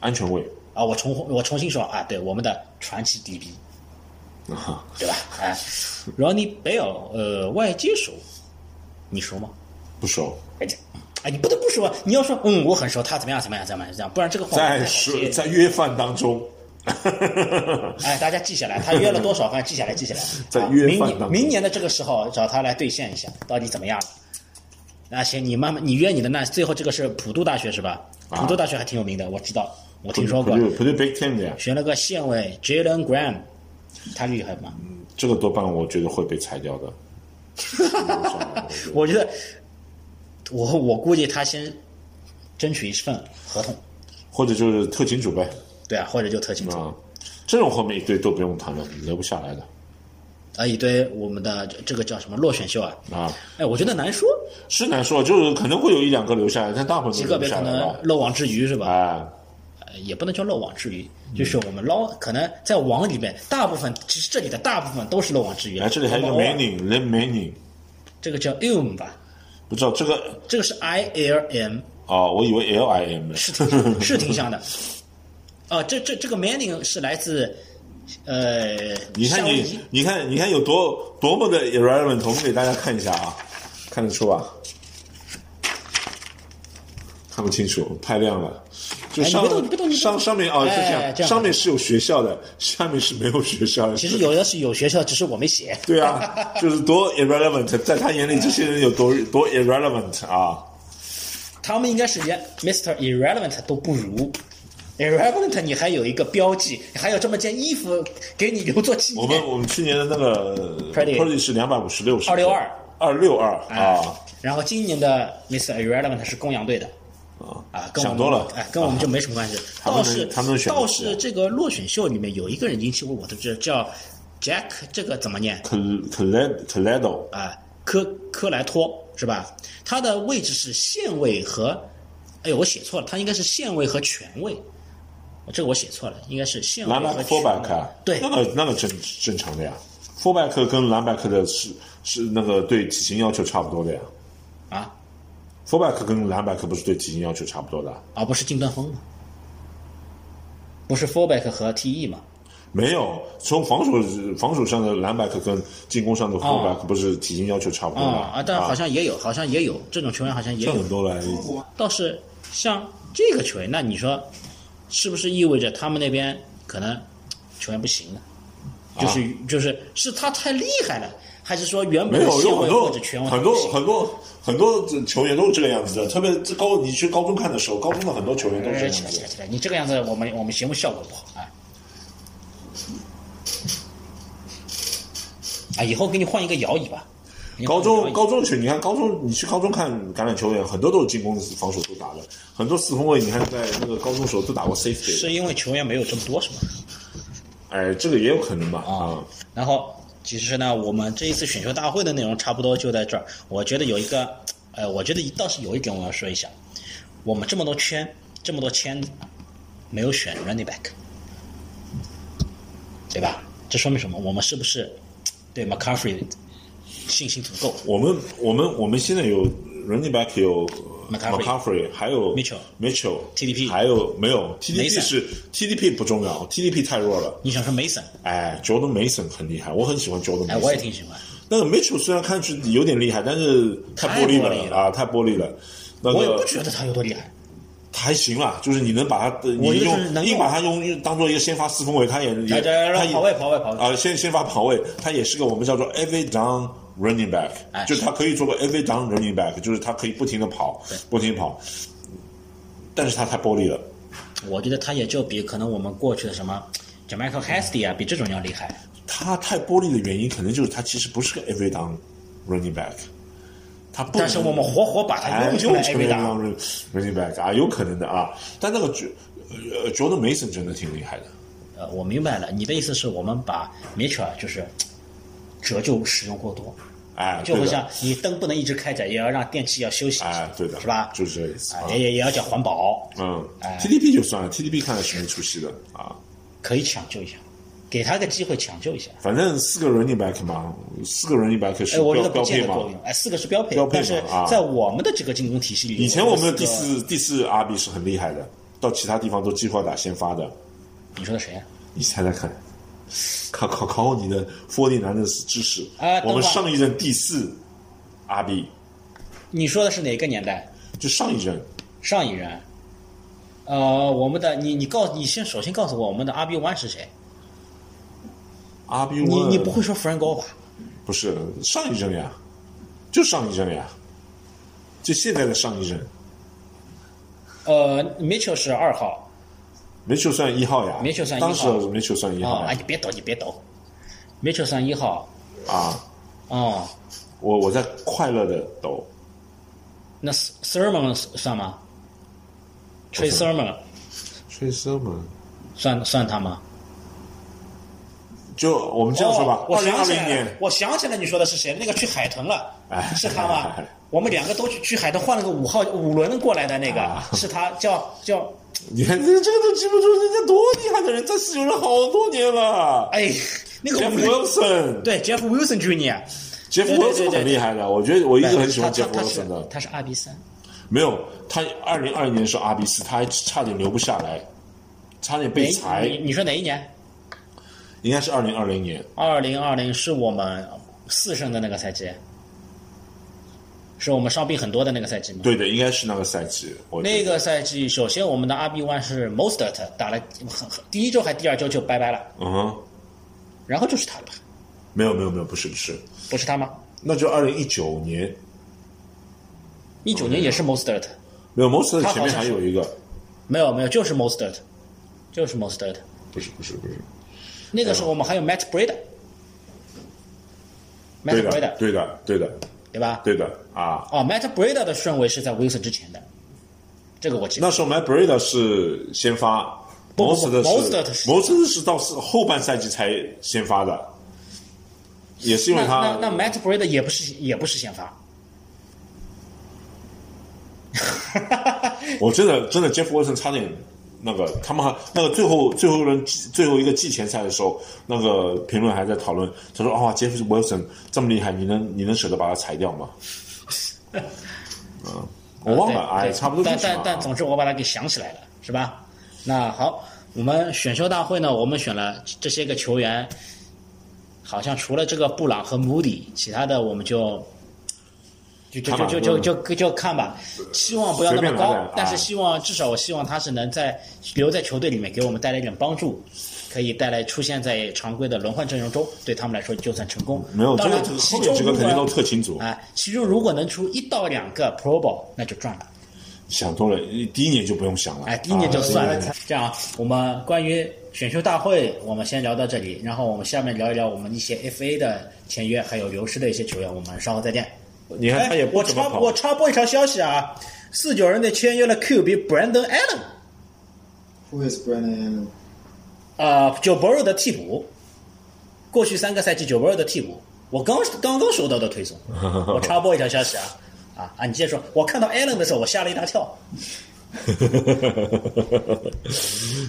安全位。啊，我重我重新说啊，对，我们的传奇 DB，啊，对吧？哎，Ronnie Bell，呃，外接手，你熟吗？不熟，哎，这哎，你不得不说，你要说，嗯，我很熟，他怎么样怎么样怎么样这样，不然这个话在在约饭当中，哎，大家记下来，他约了多少饭，记下来，记下来。在约明年明年的这个时候找他来兑现一下，到底怎么样了？那行，你慢慢你约你的那最后这个是普渡大学是吧？啊普渡大学还挺有名的，我知道，我听说过不。对不对 Big Ten 的呀，选了个县委 Jalen Graham，他厉害吗？这个多半我觉得会被裁掉的。我觉得，我我估计他先争取一份合同，或者就是特勤组呗，对啊，或者就特勤组啊，这种后面一堆都不用谈了，留不下来的啊，一堆我们的这这个叫什么落选秀啊？啊，哎，我觉得难说，是难说，就是可能会有一两个留下来，但大部分都留极个别可。能漏网之鱼是吧？哎，呃也不能叫漏网之鱼，就是我们捞，可能在网里面，大部分其实这里的大部分都是漏网之鱼。哎，这里还有一个我们偶尔 Manning Len Manning，这个叫 ilm 吧，不知道这个这个是 i l m，哦，我以为 L I M。是挺是挺像的。哦、这这这个 Manning 是来自呃，你看你你看你看有多多么的 irrelevant，我们给大家看一下啊，看得出吧？看不清楚，太亮了。就上、上上面哦是这样，哎这样上面是有学校的，下面是没有学校的。其实有的是有学校，只是我没写。对啊，就是多 irrelevant，在他眼里这些人有多多 irrelevant 啊！他们应该是连 Mr. Irrelevant 都不如。Irrelevant 你还有一个标记，还有这么件衣服给你留作纪念我。们我们去年的那个 Purdy 是两百五十六，262二六二哎啊然后今年的 Mr. Irrelevant 是公羊队的。啊啊，跟我们想多了哎，跟我们就没什么关系。倒是他们选倒是这个落选秀里面有一个人引起过我的这叫 Jack，这个怎么念 c l e c l e d o 啊？科科莱托是吧？他的位置是线位和，哎呦，我写错了，他应该是线位和权位。这个我写错了，应该是线位蓝白 fullback 对那个那个正正常的呀，fullback 跟蓝 back 的是是那个对体型要求差不多的呀啊，，fullback 跟蓝 back 不是对体型要求差不多的啊？而不是近端锋吗？不是 fullback 和 TE 吗？没有，从防守防守上的蓝 back 跟进攻上的 fullback 不是体型要求差不多的啊啊，但好像也有，好像也有这种球员，好像也有很。多了。倒是像这个球员，那你说是不是意味着他们那边可能球员不行了？就是、啊就是是他太厉害了，还是说原没有，本有很多很多很多很多球员都是这个样子的，特别这高你去高中看的时候，高中的很多球员都是这哎样子的。起来起来起来！你这个样子，我们我们节目效果不好啊！啊，以后给你换一个摇椅吧。你高中高中去，你看高中，你去高中看橄榄球员，很多都是进攻防守都打的，很多四分卫，你看在那个高中时候都打过 safety。是因为球员没有这么多是吗？哎，这个也有可能吧？啊，然后其实呢，我们这一次选秀大会的内容差不多就在这儿。我觉得有一个，呃，我觉得倒是有一点我要说一下，我们这么多圈，这么多签子，没有选 running back，对吧？这说明什么？我们是不是对 McCaffrey 信心足够？我们我们我们现在有 running back 有 McCaffrey 还有 Mitchell Mitchell TDP 还有没有 TDP 是 TDP 不重要，TDP 太弱了。你想说 Mason？哎，Jordan Mason 很厉害，我很喜欢 Jordan Mason。哎，我也挺喜欢。那个 Mitchell 虽然看上去有点厉害，但是太玻璃了啊，太玻璃了。那我也不觉得他有多厉害。他还行啦，就是你能把他，你用用硬把他用当做一个先发四分卫，他也也他也跑位跑位跑位啊，先先发跑位，他也是个我们叫做 every down running back，哎就是他可以做个 every down running back，就是他可以不停的跑，不停跑，但是他太玻璃了。我觉得他也就比可能我们过去的什么 Jamaica Hasty 啊，比这种要厉害。他太玻璃的原因，可能就是他其实不是个 every down running back，他不能。但是我们活活把他哎，用出来成 every 为 down。run running back 啊，有可能的啊。但那个 J 呃 Jordan Mason 真的挺厉害的。呃，我明白了，你的意思是我们把 Mitchell 就是折旧使用过多，哎，就好像你灯不能一直开着，也要让电器要休息一下，哎，对的，是吧？就是这个意思。也也也要讲环保，嗯哎，TDP 就算了，TDP 看来是没出息的啊。可以抢救一下，给他个机会抢救一下。反正四个 running back 嘛，四个 running back 是哎，我觉标标配嘛。哎，四个是标配，标配但是在我们的这个进攻体系里，以前我们的第四第四 RB 是很厉害的，到其他地方都计划打先发的。你说的谁啊？你猜猜看考考考你的 Forty 男的知识。啊我们上一任第四阿 B，你说的是哪个年代？就上一任上一任？呃，我们的你你告你先首先告诉我我们的阿 B One 是谁？RB 你 One，你不会说 Frank Gore 吧？不是上一任呀，就上一任呀，就现在的上一任，呃，Mitchell 是二号。没球算一号呀，没球算一号当时没球算一号哦，哎，你别抖，你别抖。Mitchell 算一号。啊，哦，我我在快乐的抖，那 Sermon 算吗？Trey Sermon 吹瑟嘛，算算他吗？就我们这样说吧二零二想起来了零年，我想起来你说的是谁？那个去海豚了，哎是他吗？我们两个都去去海豚换了个五号五轮过来的那个啊，是他叫叫你看这这个都记不住，人家多厉害的人，在使用了好多年了。哎，那个 Jeff Wilson，对 Jeff Wilson Jr.，Jeff Wilson 很厉害的，我觉得我一直很喜欢杰夫他他他 Wilson 的。他是阿 b 三，没有，他二零二零年是 RB 四，他还差点留不下来，差点被裁你，你说哪一年？应该是二零二零年。二零二零是我们四胜的那个赛季，是我们伤病很多的那个赛季吗？对的，应该是那个赛季。我那个赛季，首先我们的 RB one 是 Mostert 打了很很第一周还第二周就拜拜了，嗯哼，然后就是他了。吧？没有没有没有，不是不是，不是他吗？那就二零一九年，一九年也是 Mostert，没有 Mostert 前面还有一个，没有没有，就是 Mostert，就是 Mostert。不是不是不是，那个时候我们还有 Matt Breda，Matt 对 Breda 的对的对的对吧？对的啊。哦，Matt Breda 的顺位是在 Wilson 之前的，这个我记得。那时候 Matt Breda 是先发不不不 Most 的 Mostert 是到是后半赛季才先发的，也是因为他那那 Matt Breda 也不是也不是先发。我真的真的 Jeff Wilson 差点那个，他们还那个最后最后一轮最后一个季前赛的时候，那个评论还在讨论，他说：“哇、杰 Jeff Wilson 这么厉害，你能你能舍得把他裁掉吗？” 嗯，我忘了，哎，差不多但但但总之我把它给想起来了，是吧？那好，我们选秀大会呢，我们选了这些个球员，好像除了这个布朗和穆迪，其他的我们就。就就就就就就就看吧，期望不要那么高但是啊希望至少我希望他是能在留在球队里面给我们带来一点帮助，可以带来出现在常规的轮换阵容中，对他们来说就算成功。没有这个当然，其中如果几个肯定都特清楚，哎，其中如果能出一到两个 Pro Ball，那就赚了。想多了，第一年就不用想了，哎，第一年就啊算了。这样，我们关于选秀大会，我们先聊到这里，然后我们下面聊一聊我们一些 FA 的签约，还有流失的一些球员，我们稍后再见。你看他也哎我插不怎么跑，我插播一条消息啊，四九人队签约了 QB Brandon Allen，Who is Brennan? 呃，九 b o r o 的替补，过去三个赛季九 r o 的替补，我刚刚刚收到的推送，我插播一条消息啊啊啊！你接着说，我看到 Allen 的时候，我吓了一大跳。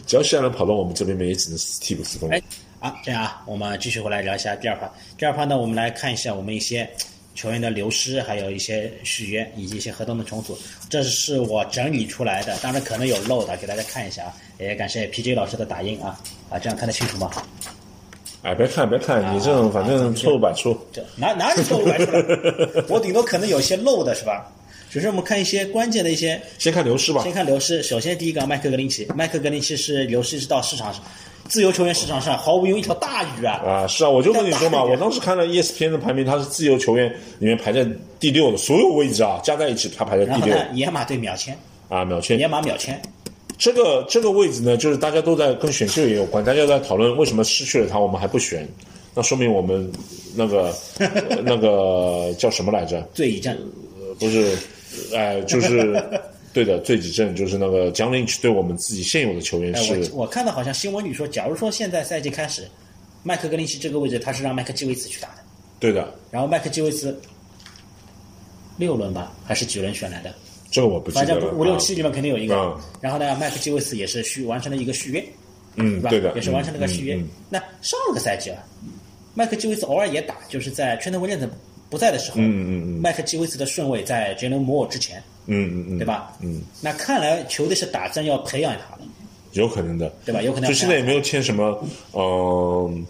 只要现在跑到我们这边面，也只能是替补四分。哎，好，这样啊，我们继续回来聊一下第二趴。第二趴呢，我们来看一下我们一些球员的流失，还有一些续约以及一些合同的重组。这是我整理出来的，当然可能有漏的，给大家看一下啊。也感谢 PJ 老师的打印啊啊，这样看得清楚吗？哎，别看别看，你这种反正错误百出。这哪哪里错误百出？我顶多可能有一些漏的是吧？只是我们看一些关键的一些先看流失吧先。看流失，首先第一个麦克格林奇，麦克格林奇是流失到市场上，自由球员市场上毫无疑问一条大鱼啊！啊，是啊，我就跟你说嘛，我当时看了 E ESPN 的排名，他是自由球员里面排在第六的，所有位置啊加在一起，他排在第六野马队秒签，啊，秒签野。马秒签，这个这个位置呢，就是大家都在跟选秀也有关，大家都在讨论为什么失去了他，我们还不选，那说明我们那个呃 那个叫什么来着？最以阵。不是，哎、就是对的，最己阵就是那个江 Lynch 对我们自己现有的球员哎，是我我看到好像新闻里说，假如说现在赛季开始，麦克格林奇这个位置他是让麦克基维茨去打的，对的，然后麦克基维茨六轮吧，还是几轮选来的？这个我不记反得了。正五六啊七里面肯定有一个。嗯然后呢，麦克基维茨也是续完成了一个续约，嗯？对的，也是完成了个续约。嗯嗯那上个赛季啊，麦克基维茨偶尔也打，就是在圈特威廉斯不在的时候，嗯嗯嗯麦克基维茨的顺位在杰伦摩尔之前，嗯嗯嗯，对吧？嗯，那看来球队是打算要培养他的，有可能的，对吧？有可能就现在也没有签什么，嗯、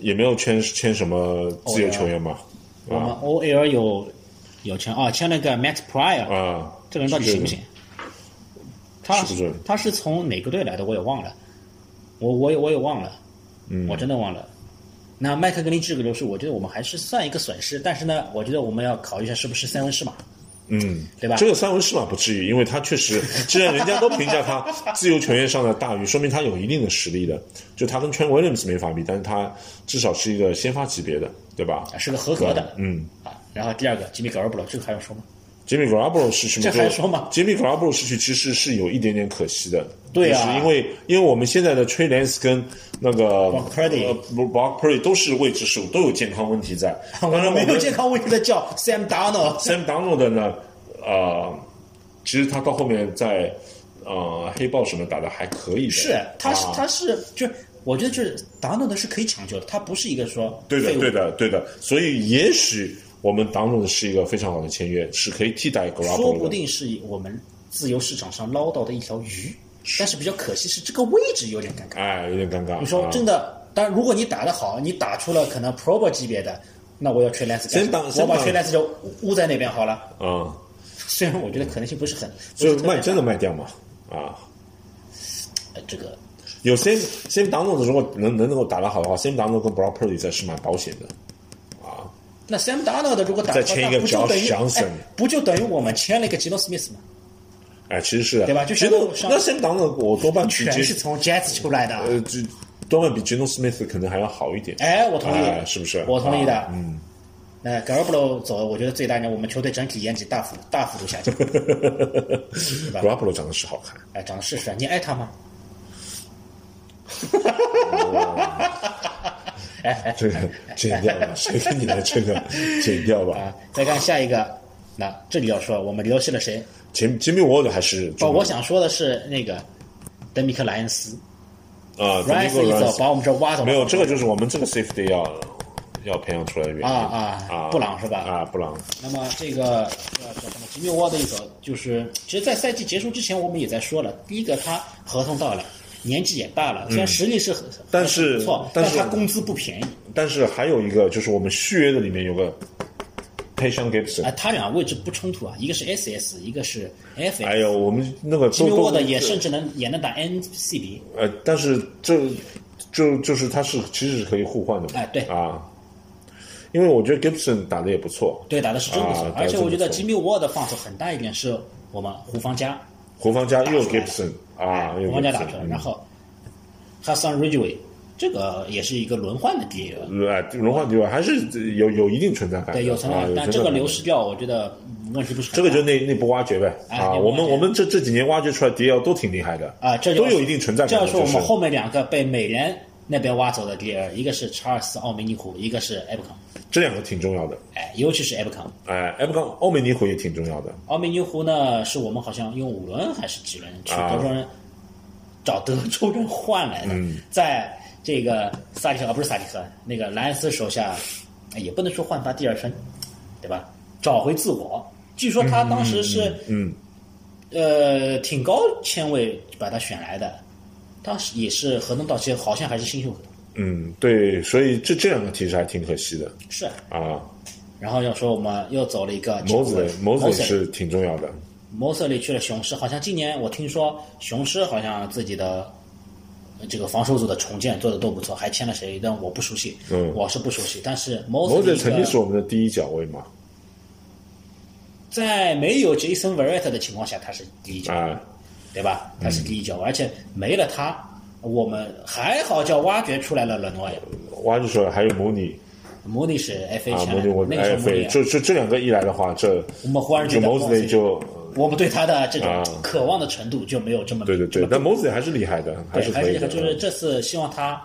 也没有签签什么自由球员嘛，我们 OL 有有签啊，签了个 Max Pryor，、啊，这个人到底行不行？他是他是从哪个队来的？我也忘了，我我也我也忘了，嗯。我真的忘了。那麦克格林这个流失，我觉得我们还是算一个损失，但是呢，我觉得我们要考虑一下是不是三文士马，嗯，对吧？这个三文士嘛不至于，因为他确实，既然人家都评价他 自由球员上的大鱼，说明他有一定的实力的。就他跟 Trent Williams 没法比，但是他至少是一个先发级别的，对吧？是个合格的，嗯啊。然后第二个吉米格尔布罗，这个还要说吗？，Jimmy Garoppolo 失去这还说吗？Jimmy Garoppolo 失去其实是有一点点可惜的。对啊。是因为因为我们现在的 Trey Lance 跟那个 Brock Purdy 呃 Brock Purdy 都是未知数，都有健康问题在。当然，没有健康问题的叫 Sam Darnold，Sam Donald 呢，呃，其实他到后面在呃黑豹什么打的还可以的，是他是啊。他是就我觉得就是达诺的是可以抢救的，他不是一个说对的对的对的，所以也许我们 Donald 是一个非常好的签约，是可以替代 a r a p 说不定是我们自由市场上捞到的一条鱼，但是比较可惜是这个位置有点尴尬。哎，有点尴尬。你说啊真的，当然如果你打得好，你打出了可能 Pro Bowl 级别的，那我要吹 Lance，我把先挡吹 Lance 就捂在那边好了。啊，虽然我觉得可能性不是很，不就卖真的卖掉嘛啊。呃这个有 Sam Sam Donald 如果能能能够打得好的话，Sam Donald 跟 Brock Purdy 在是蛮保险的。那 Sam Darnold 如果打再签一个那不就 Josh 等于 Johnson 哎不就等于我们签了一个吉诺斯密斯吗？哎，其实是的对吧就其实像那先当的我多半比全是从 Jets 出来的。呃，这多半比 Geno Smith 可能还要好一点。哎，我同意，哎是不是我同意的。啊嗯，那 o b l o 走，我觉得最大呢，我们球队整体颜值大幅大幅度下降。吧 g a r a p o l o 长得是好看。哎，长得是帅，你爱他吗？哎哎 这个剪掉吧，谁跟你来这个剪掉吧？啊！再看下一个，那这里要说我们流失了谁？前前面我的还是哦，我想说的是那个德米克莱恩斯，啊，莱恩斯一走，把我们这挖走了。没有这个就是我们这个 safety 要要培养出来的原因啊啊啊，布朗是吧啊，布朗那么这个呃叫什么吉米沃的一走，就是其实，在赛季结束之前，我们也在说了，第一个他合同到了。年纪也大了，虽然实力是很，嗯但是不错，但是他工资不便宜。但是还有一个就是我们续约的里面有个他俩位置不冲突啊，一个是 SS，一个是 FS。还有我们那个都都也甚至能也能打 NCB。呃，但是这就就是他是其实是可以互换的嘛，哎对。啊，因为我觉得 Gibson 打的也不错，对，打的是真不错，啊打得而且我觉得真不错。吉米沃的放手很大一点是我们胡方家，胡方家又 Gibson 啊，胡方家打出来，嗯。然后 Hassan Ridgeway 这个也是一个轮换的 DA，哎，轮换地位还是有有一定存在感的，对，有存在感，但这个流失掉，我觉得问题不是这个大就内内部挖掘呗啊！我们我们这这几年挖掘出来 DL 都挺厉害的啊，这都有一定存在感。这要说我们后面两个被美联那边挖走的 DA，一个是查尔斯奥梅尼虎，一个是埃布康，这两个挺重要的。哎，尤其是埃布康。哎，埃布康奥美尼虎也挺重要的。奥梅尼湖呢，是我们好像用五轮还是几轮去啊德州人找德州人换来的，嗯在这个萨利克啊不是萨利克，那个莱恩斯手下，哎也不能说焕发第二春，对吧？找回自我。据说他当时是嗯，呃挺高签位把他选来的，当时也是合同到期，好像还是新秀合同。嗯，对，所以这这两个其实还挺可惜的是，啊。然后要说我们又走了一个摩子摩子是挺重要的。摩瑟里去了雄狮，好像今年我听说雄狮好像自己的呃这个防守组的重建做的都不错，还签了谁？但我不熟悉，嗯我是不熟悉。但是摩摩子瑟里曾经是我们的第一脚位嘛在没有 Jason Verrett 的情况下，他是第一脚，啊，对吧？他是第一脚，而且没了他，我们还好叫挖掘出来了伦诺亚，挖掘出来还有模拟穆尼是 FA 啊，签我那个时候穆尼 FA，就就这两个一来的话，这我们忽然觉得就摩子就我们对他的这种啊渴望的程度就没有这么对对对这么，但摩子还是厉害的，还是是可以的。就是这次希望他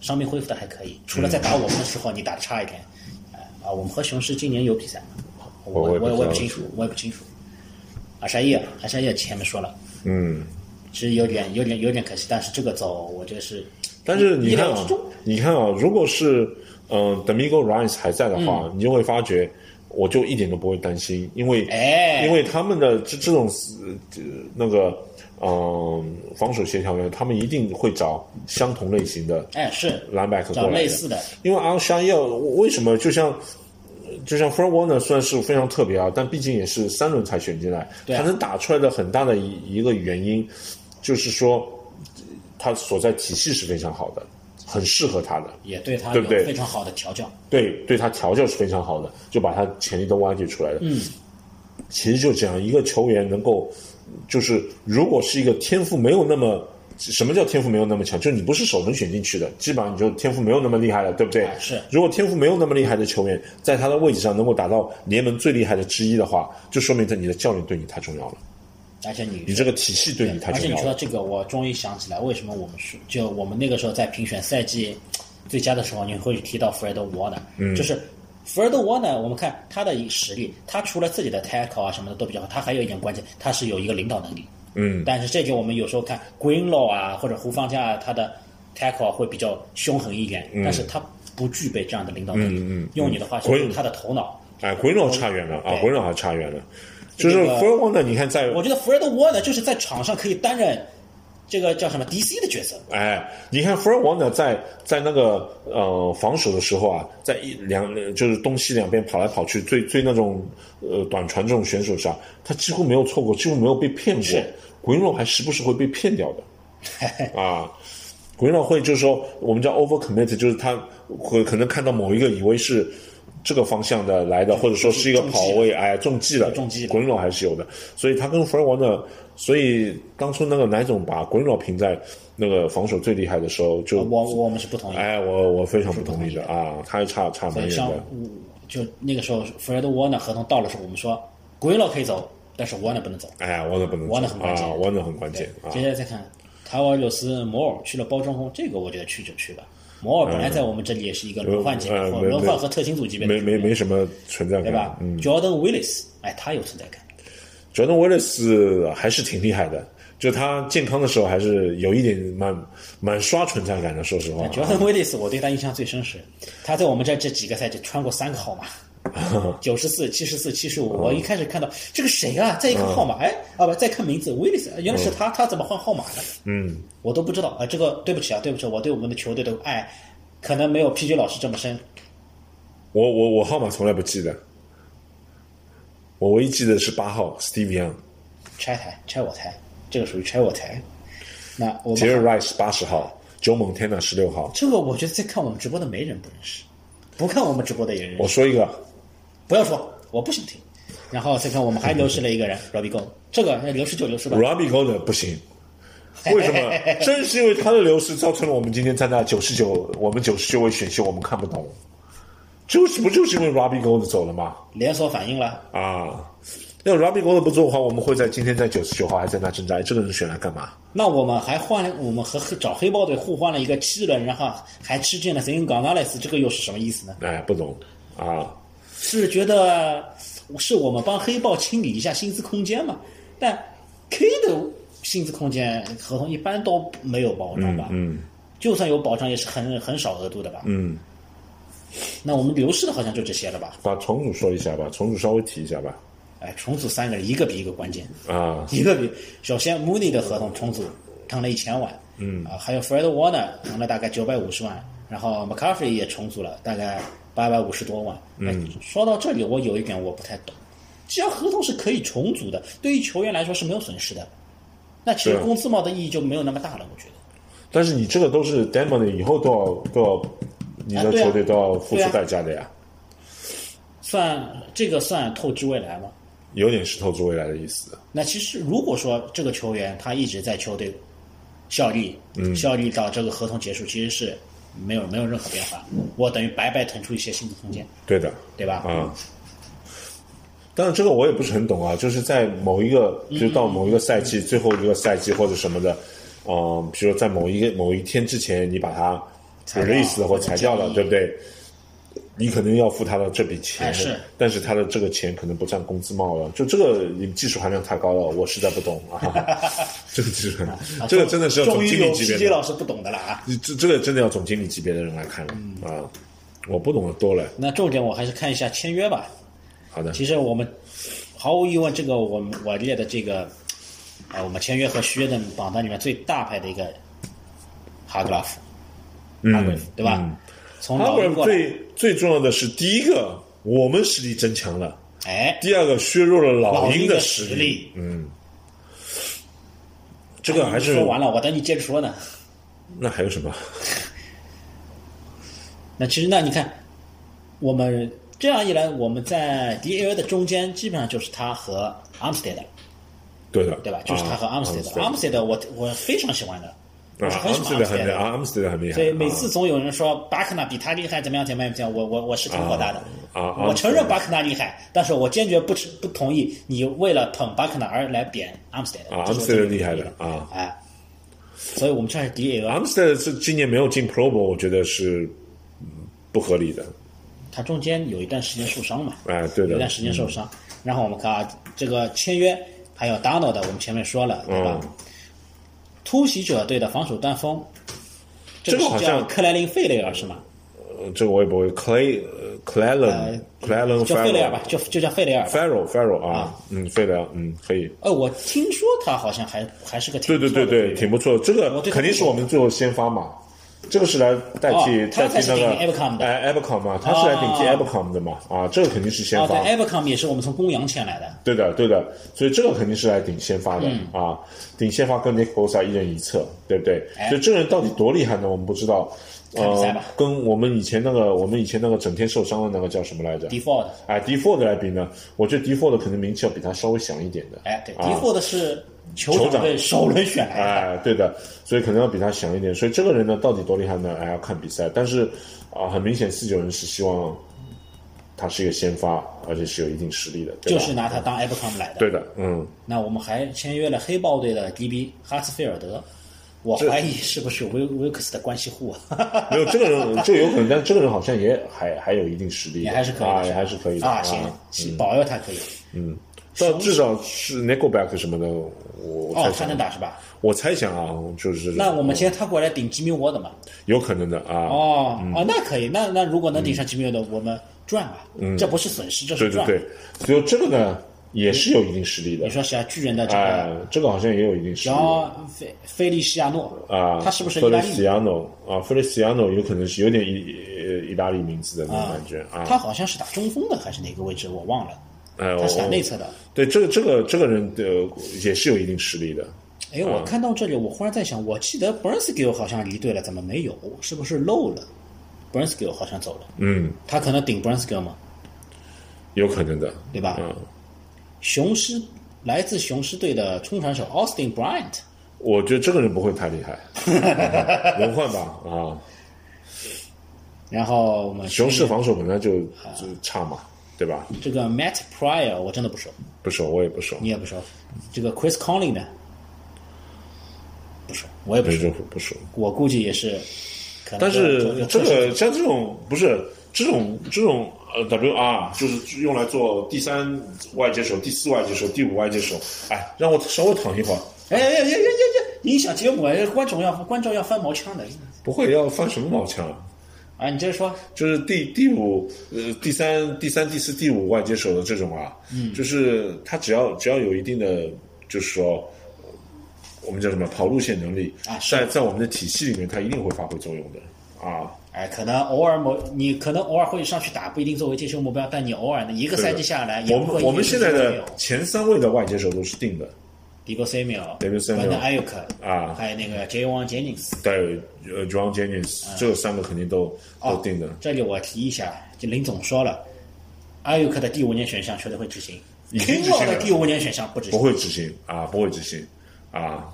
伤病恢复的还可以，除了在打我们的时候你打的差一点，呃啊，我们和雄狮今年有比赛吗？我我我也不清楚，我也不清楚。阿沙叶，阿沙叶前面说了，嗯，其实有点有点有点可惜，但是这个走我觉得是，但是你看啊你看啊，如果是嗯、呃、，Domingo Rice 还在的话，嗯你就会发觉我就一点都不会担心，因为哎。因为他们的这这种呃那个嗯、呃防守协调员，他们一定会找相同类型的哎，是。linebacker 找过来类似的，因为阿沙要为什么就像就像 f r Warner 算是非常特别啊，但毕竟也是三轮才选进来，对啊。他能打出来的很大的一一个原因，就是说他所在体系是非常好的，很适合他的，也对他有对不对非常好的调教。对对他调教是非常好的，就把他潜力都挖掘出来了。嗯，其实就这样，一个球员能够，就是如果是一个天赋没有那么。什么叫天赋没有那么强？就是你不是首轮选进去的，基本上你就天赋没有那么厉害了，对不对？哎是如果天赋没有那么厉害的球员，在他的位置上能够达到联盟最厉害的之一的话，就说明他你的教练对你太重要了，而且你你这个体系对你太而且重要了。你说到这个，我终于想起来，为什么我们说，就我们那个时候在评选赛季最佳的时候，你会提到弗雷德沃呢？嗯，就是弗雷德沃呢，我们看他的实力，他除了自己的 tackle 啊什么的都比较好，他还有一点关键，他是有一个领导能力。嗯，但是这就我们有时候看 Greenlaw 啊或者胡方家啊，他的 tackle 啊会比较凶狠一点，但是他不具备这样的领导能力。嗯嗯嗯用你的话就是他的头脑。哎，鬼佬差远了啊，对鬼佬还差远了。就是这个 f u r w a n 呢，你看在我觉得弗雷德沃呢，就是在场上可以担任这个叫什么 DC 的角色。哎，你看 f r e 呢，在在那个呃防守的时候啊，在一两就是东西两边跑来跑去，追追那种呃短传这种选手上，他几乎没有错过，几乎没有被骗过是。鬼佬还时不时会被骗掉的 啊。鬼佬会就是说，我们叫 over commit，就是他会可能看到某一个以为是这个方向的来的，或者说是一个跑位，哎，中计了，中计了鬼佬还是有的，所以他跟福尔王呢，所以当初那个奶总把鬼佬评在那个防守最厉害的时候，就我我们是不同意的。哎，我我非常不同意的啊，他还差差蛮远像的。就那个时候，弗雷德沃呢合同到了时候，我们说 Greenlaw 可以走，但是沃呢不能走。哎，沃纳不能沃纳走很关键啊，沃纳很关键啊。接下来再看卡瓦尔斯摩尔去了包装工，这个我觉得去就去吧。摩尔本来在我们这里也是一个轮换级别，轮换和特勤组级别的没没没什么存在感，对吧、嗯。J o r d a n Willis，哎，他有存在感。，Jordan Willis 还是挺厉害的，就他健康的时候还是有一点蛮蛮刷存在感的，说实话。Jordan Willis，我对他印象最深是，他在我们这这几个赛季穿过三个号码，九十四、七十四、七十五。我一开始看到这个谁啊，再一看号码，哎，啊不，再看名字，Willis，原来是他，他怎么换号码的？嗯，我都不知道啊。这个对不起啊，对不起，我对我们的球队的爱可能没有 PG 老师这么深。我我我号码从来不记得，我唯一记得是八号 Steve Young，拆台，拆我台，这个属于拆我台。那我们杰瑞 Rice 八十号，Joe Montana 十六号。这个我觉得在看我们直播的没人不认识，不看我们直播的也认识。我说一个，不要说，我不想听。然后再看我们还流失了一个人 Robbie Gold，这个流失就流失吧。Robbie Gold 不行，为什么？正是因为他的流失，造成了我们今天在那九十九，我们九十九位选秀我们看不懂，就是不就是因为 Robbie Gold 走了吗？连锁反应了。啊，要 Robbie Gold 不做的话，我们会在今天在九十九号还在那挣扎，哎这个人选来干嘛？那我们还换了，我们和黑找黑豹队互换了一个七轮，然后还吃进了 Zin Gonzalez，这个又是什么意思呢？哎，不懂啊，是觉得是我们帮黑豹清理一下薪资空间嘛？但 K 的薪资空间合同一般都没有保障吧？嗯，就算有保障，也是很很少额度的吧？嗯，那我们流失的好像就这些了吧？把重组说一下吧，重组稍微提一下吧。哎，重组三个人，一个比一个关键。啊，一个比首先 Mooney 的合同重组谈了一千万，嗯啊，还有 Fred Warner 谈了大概九百五十万，然后 McCaffrey 也重组了大概八百五十多万。嗯，说到这里，我有一点我不太懂，既然合同是可以重组的，对于球员来说是没有损失的，那其实工资帽的意义就没有那么大了，我觉得。但是你这个都是 demo 的，以后都要都要，你的球队都要付出代价的呀，算这个算透支未来吗？有点是透支未来的意思。那其实如果说这个球员他一直在球队效力，嗯效力到这个合同结束，其实是没有没有任何变化，我等于白白腾出一些薪资空间，对的，对吧？啊。但是，这个我也不是很懂啊，就是在某一个，嗯就是到某一个赛季、最后一个赛季或者什么的，嗯、比如说在某一个某一天之前，你把它 release 或者裁掉了，对不对？你可能要付他的这笔钱，哎是但是他的这个钱可能不占工资帽了，就这个你技术含量太高了，我实在不懂啊。这个技术含量，这个真的是要总经理级别的老师不懂的了啊。这这个真的要总经理级别的人来看了、啊，我不懂的多了。那重点我还是看一下签约吧。好的，其实我们毫无疑问，这个我们我列的这个，呃，我们签约和续约的榜单里面最大牌的一个哈格拉夫，哈格拉夫对吧？嗯从哈格尔老鹰过来，最最重要的是，第一个我们实力增强了，哎，第二个削弱了老鹰的实实力。嗯，这个还是说完了，我等你接着说呢。那还有什么？那其实那你看，我们这样一来，我们在 DAA 的中间基本上就是他和 Armstead 了，对的，对吧？就是他和啊 Armstead。Armstead Armstead 我我非常喜欢的，我是啊很喜欢的。很厉害。所以每次啊总有人说巴克纳比他厉害，怎么样怎么样怎么样，我我我是挺火大的。啊啊我承认巴克纳厉害，但是我坚决不持不同意你为了捧巴克纳而来贬 Armstead。啊这是我，Armstead 坚决不厉害的啊哎，所以我们这是 DAA，Armstead 是今年没有进 Pro Bowl，我觉得是嗯不合理的。他中间有一段时间受伤嘛。哎，对的有一段，时间受伤。然后我们看啊，这个签约还有 Donald 的，我们前面说了，对吧？嗯突袭者队的防守端锋，这个好像克莱林费雷尔是吗？呃这个我也不会。，Clay，Claylon，Claylon 叫费雷尔吧就就叫费雷尔。Farrell Farrell 啊，嗯，费雷尔，嗯，可以。呃，我听说他好像还还是个挺对对对对，挺不错。这个肯定是我们最后先发嘛，这个是来代替代替那个哎 Abercrombie 嘛，他是来顶替哦 Abercrombie 的嘛，啊，这个肯定是先哦，发对。，Abercom 也是我们从公羊签来的。对的，对的，所以这个肯定是来顶先发的、嗯啊，顶先发跟 Nick Bosa 一人一侧，对不对？哎所以这个人到底多厉害呢？我们不知道。呃跟我们以前那个，我们以前那个整天受伤的那个叫什么来着？Default，哎，Default 来比呢，我觉得 Default 可能名气要比他稍微响一点的。哎，对啊，Default 是酋酋长首轮选来的。哎，对的，所以可能要比他强一点。所以这个人呢，到底多厉害呢？哎，要看比赛。但是啊、很明显四九人是希望他是一个先发，而且是有一定实力的，就是拿他当 Abercom 来的。对的，嗯。那我们还签约了黑豹队的 DB 哈斯菲尔德，我怀疑是不是威威克斯的关系户啊？没有这个人，这个有可能，但这个人好像也还还有一定实力，也还是可以的，啊，也还是可以的啊。行，行保佑他可以。到至少是 Nickelback 什么的，我哦他，能打是吧？我猜想啊，就是那我们签他过来顶吉米沃的嘛？有可能的啊。哦哦，那可以。那那如果能顶上吉米沃的，我们赚吧。这不是损失，这是赚。对对对，所以这个呢也是有一定实力的你。说谁啊？巨人的这哎个，这个好像也有一定实力然后菲菲利西亚诺啊。他是不是菲利意大利西亚诺啊？菲利西亚诺有可能是有点意呃意大利名字的那种感觉啊。他好像是打中锋的还是哪个位置？我忘了。哎，他是打内侧的。对这个这个这个人的也是有一定实力的。哎，我看到这里，我忽然在想，我记得 Burnskill 好像离队了，怎么没有？是不是漏了？Burnskill 好像走了，嗯，他可能顶 Burnskill 嘛，有可能的，对吧？嗯。雄狮来自雄狮队的冲传手 Austin Bryant，我觉得这个人不会太厉害，轮换吧啊！然后我们雄狮防守本来就就差嘛，对吧？这个 Matt Pryor 我真的不熟，不熟，我也不熟，你也不熟。这个 Chris Conley 呢？不熟，我也不对，熟就。不熟。我估计也是，可能但是这个像这种不是这种这种呃 WR 就是用来做第三外接手、第四外接手、第五外接手，哎，让我稍微躺一会儿，哎呀呀呀呀呀呀！影响节目，哎观众要观众要翻毛腔的不会要翻什么毛腔啊？啊！你接着说，就是第第五呃第三第三第四第五外接手的这种啊，嗯，就是他只要只要有一定的就是说。呃我们叫什么跑路线能力啊是在在我们的体系里面，他一定会发挥作用的啊。哎，可能偶尔某你可能偶尔会上去打，不一定作为接球目标，但你偶尔呢一个赛季下来，也我们我们现在的前三位的外接手都是定的，Diego Samuel、Diego Samuel Brandon Ayuk 啊还有那个 J. One Jennings。对，呃，John Jennings、这三个肯定都都定的。哦这里我提一下，就林总说了，Ayuk 的第五年选项球队会执行已经执行 Kinlaw 了的第五年选项不执行不。会执行啊，不会执行啊。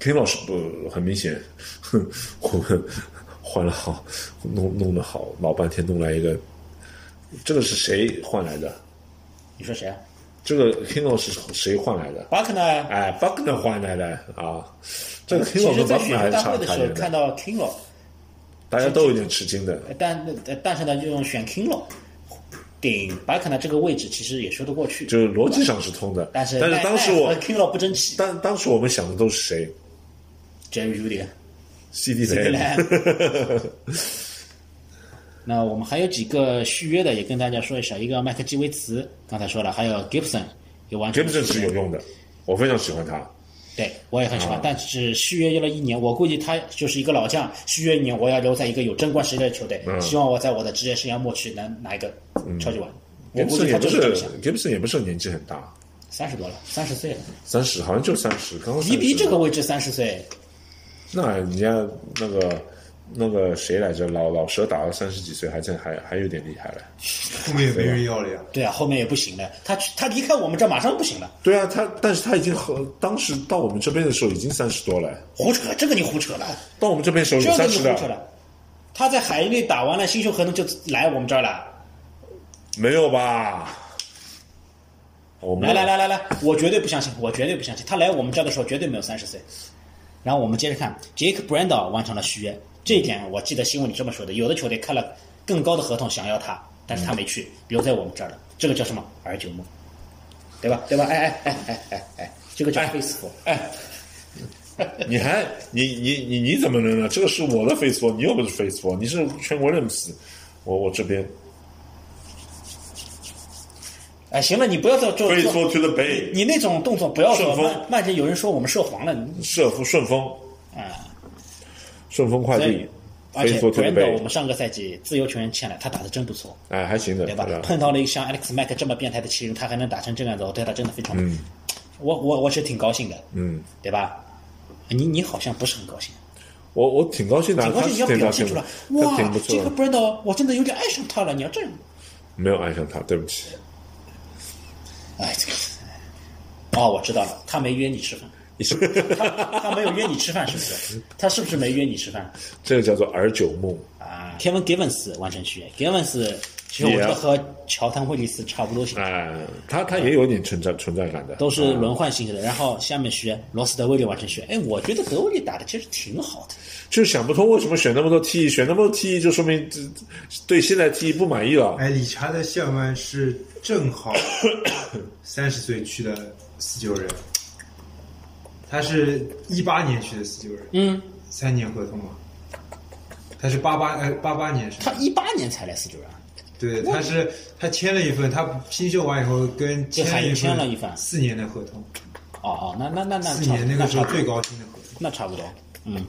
King 老师不很明显，哼，我们换了好，弄弄得好老半天，弄来一个，这个是谁换来的？你说谁啊？这个师是谁换来的？巴克呢？哎 n e r 换来的啊。这个其 King 老跟实，在 b u c 选 k n e r 还是秀大会的差的，时候看到 Kinlaw，大家都有点吃惊的。但但是呢，就用选 Kinlaw 顶巴克呢这个位置，其实也说得过去。就是逻辑上是通的，但是但是当时我 Kinlaw 不争气但当时我们想的都是谁，Jerry Judy。？CD 对雷，那我们还有几个续约的，也跟大家说一下。一个麦克基维茨，刚才说了，还有 Gibson 也完成了 Gibson 是有用的，我非常喜欢他。对我也很喜欢，啊。但是续约了一年，我估计他就是一个老将，续约一年，我要留在一个有争冠实力的球队，嗯。希望我在我的职业生涯末期能拿一个超级碗。我估计他也不就是这么想，Gibson 也不是年纪很大，三十多了，三十岁了，三十好像就三十，刚刚迪比这个位置三十岁，那人家那个那个谁来着，老老蛇打到三十几岁，还真还还有点厉害了。后面也没人要了呀。对啊，后面也不行了，他去他离开我们这儿马上不行了，对啊，他但是他已经和当时到我们这边的时候已经三十多了，胡扯，这个你胡扯了，到我们这边的时候这个有三十的，你胡扯了。他在海内打完了新秀合同就来我们这儿了，没有吧？我们来来来来来，我绝对不相信，我绝对不相信，他来我们这儿的时候绝对没有三十岁。然后我们接着看，Jake Brandel 完成了续约，这一点我记得新闻里这么说的，有的球队开了更高的合同想要他，但是他没去，留在我们这儿了，这个叫什么儿久梦，对吧？对吧？哎哎哎哎哎哎，这个叫 faithful。哎，你还你你你你怎么能呢？这个是我的 Facebook，你又不是 Facebook，你是全国认识，我我这边哎，行了，你不要做做 Facebook to the Bay，你那种动作不要做，顺丰慢慢着有人说我们涉黄了，你社福顺丰啊。顺丰快递，而且 Facebook to the Brandel 我们上个赛季自由球员签了，他打的真不错。哎，还行的，对吧？吧？碰到了一个像 Alex Mack 这么变态的奇人，他还能打成这个样子，我对他真的非常，嗯。我我我是挺高兴的，嗯，对吧？你你好像不是很高兴，我我挺高兴的，挺高兴，你要表现出来。哇，这个错的，Brandel 我真的有点爱上他了，你要这样，没有爱上他，对不起，哎，这个，哦，我知道了，他没约你吃饭，你是他他没有约你吃饭，是不是？他是不是没约你吃饭这个叫做儿久梦，啊？Kevin Givens 完成续约，Givens 其实我觉得和乔丹威利斯差不多型。哎，他他也有点存在存在感的，都是轮换性质的，然后下面学罗斯德威利完成学，哎，我觉得德威利打的其实挺好的，就是想不通为什么选那么多 T，选那么多 T 就说明这对现在 T 不满意了。哎，理查德谢尔曼是正好三十岁去的四九人，他是一八年去的四九人，嗯，三年合同嘛。他是八八呃八八年是吧他一八年才来四九人，对，他是他签了一份，他新秀完以后跟签了一份四年的合同，哦哦，那那那那四年那个时候最高薪的合同。那差不多，嗯。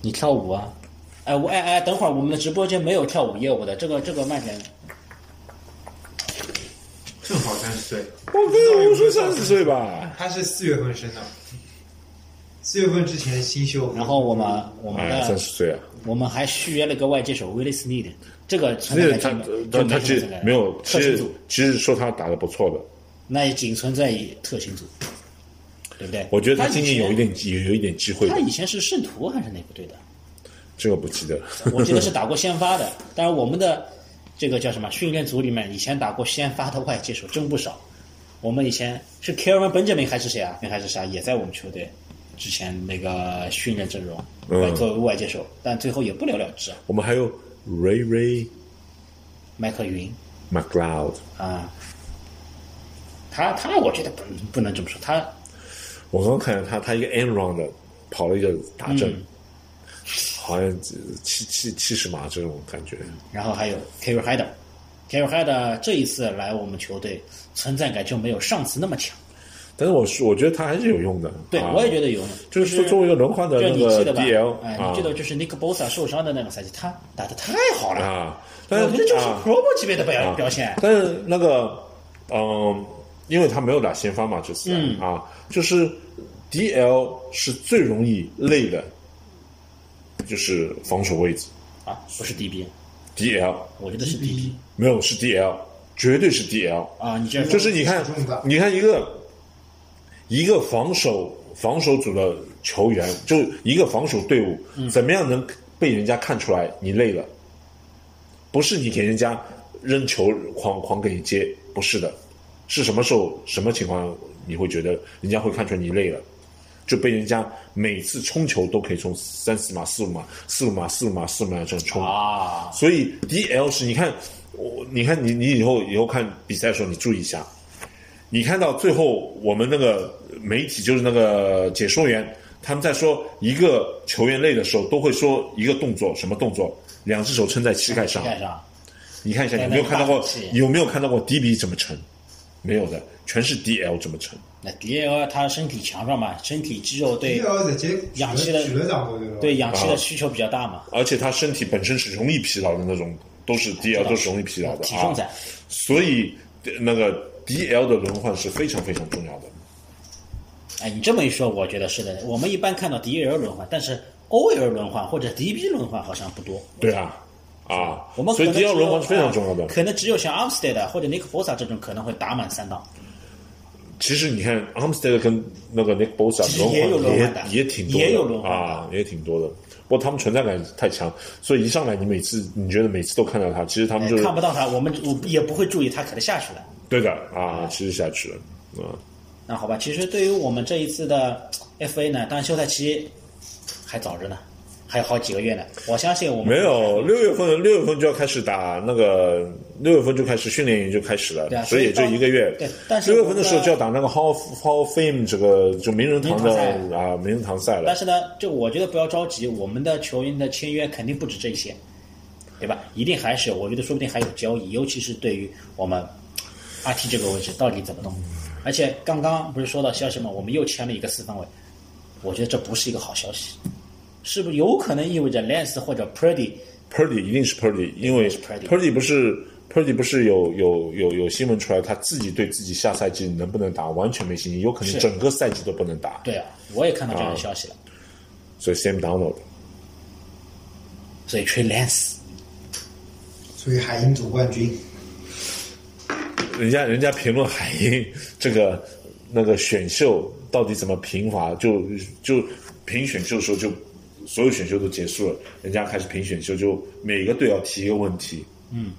你跳舞啊？哎，我哎哎，等会儿我们的直播间没有跳舞业务的，这个这个慢点。正好三十岁。我跟我说三十岁吧，他是四月份生的，四月份之前新秀。然后我们我们哎，三的十岁啊，我们还续约了个外接手威利斯尼的，这个存在那个他感就就他他其实没有，其实其实说他打的不错的，那也仅存在于特勤组，对不对？我觉得他今年有一点有有一点机会他，以前是圣徒还是哪个队的？这个不记得了。我记得是打过先发的。但是，我们的这个叫什么训练组里面，以前打过先发的外接手真不少。我们以前是 Kevin Benjamin 还是谁啊？还是啥？也在我们球队之前那个训练阵容，嗯外作为外接手，但最后也不了了之啊。我们还有 Ray Ray 麦克云 McLeod，啊，他他我觉得不不能这么说，他我刚刚看见他，他一个 end round 的跑了一个大阵，嗯好像七七七十码这种感觉。然后还有 Kerry Hyder。Kerry Hyder 这一次来我们球队，存在感就没有上次那么强。但是我是我觉得他还是有用的。对，啊我也觉得有用。就是作为一个轮换的就那个你记得吧？DL 哎，啊你记得就是 Nick Bosa 受伤的那个赛季，他打的太好了，啊，但是我觉得就是啊 Pro 级别的表现。但是那个，嗯，因为他没有打先发嘛，这次、嗯啊，就是 DL 是最容易累的，就是防守位置。啊，不是 DB，DL 我觉得是 DB 没有是 DL，绝对是 DL 啊。你这样就是你看你看一个一个防守防守组的球员，就一个防守队伍，嗯。怎么样能被人家看出来你累了？不是你给人家扔球狂狂给你接，不是的，是什么时候什么情况你会觉得人家会看出来你累了？就被人家每次冲球都可以冲三四码、四五码、四五码、四五码、四五码这样冲啊，所以 DL 是，你看我，你看你你以后以后看比赛的时候，你注意一下，你看到最后我们那个媒体就是那个解说员他们在说一个球员累的时候，都会说一个动作，什么动作？两只手撑在膝盖上膝。盖上，你看一下，对有没有看到过？有没有看到过 DB 怎么撑？没有的，全是 DL 怎么撑。那 DL 他身体强壮嘛，身体肌肉对氧气的对氧气的需求比较大嘛，而且他身体本身是容易疲劳的那种，都是 DL 都是容易疲劳的啊体重在。所以呃那个 DL 的轮换是非常非常重要的。哎，你这么一说，我觉得是的。我们一般看到 DL 轮换，但是 OL 轮换或者 DB 轮换好像不多。对啊，啊，我们所以可能只 DL 轮换是非常重要的啊。可能只有像 Armstead 或者 Nick Bosa 这种可能会打满三档。其实你看 Armstead 跟那个 Nick Bosa 轮换的也也挺多的，也有轮换啊，也挺多的。不过他们存在感太强，所以一上来你每次你觉得每次都看到他，其实他们就看不到他，我们我也不会注意他可能下去了。对的啊，其实下去了啊。那好吧，其实对于我们这一次的 FA 呢，当然休赛期还早着呢，还有好几个月呢。我相信我们没有，六月份六月份就要开始打那个，六月份就开始训练营就开始了，对啊所以也就一个月。对但是六月份的时候就要打那个 Hall Hall Fame 这个就名人堂的啊名人堂赛了但。是呢，就我觉得不要着急，我们的球员的签约肯定不止这些，对吧？一定还是我觉得说不定还有交易，尤其是对于我们 RT 这个位置到底怎么弄。而且刚刚不是说到消息吗？我们又签了一个四分卫，我觉得这不是一个好消息，是不是有可能意味着 Lance 或者 Purdy Purdy 一定是 Purdy，因为 Purdy 不是 Purdy 不是有有有有新闻出来，他自己对自己下赛季能不能打完全没信心，有可能整个赛季都不能打。对啊，我也看到这样的消息了，所以 Sam Donald 所以吹 Lance 所以海鹰总冠军，人家人家评论海鹰这个那个选秀到底怎么评法，就就评选秀的时候就所有选秀都结束了，人家开始评选秀，就每个队要提一个问题。嗯，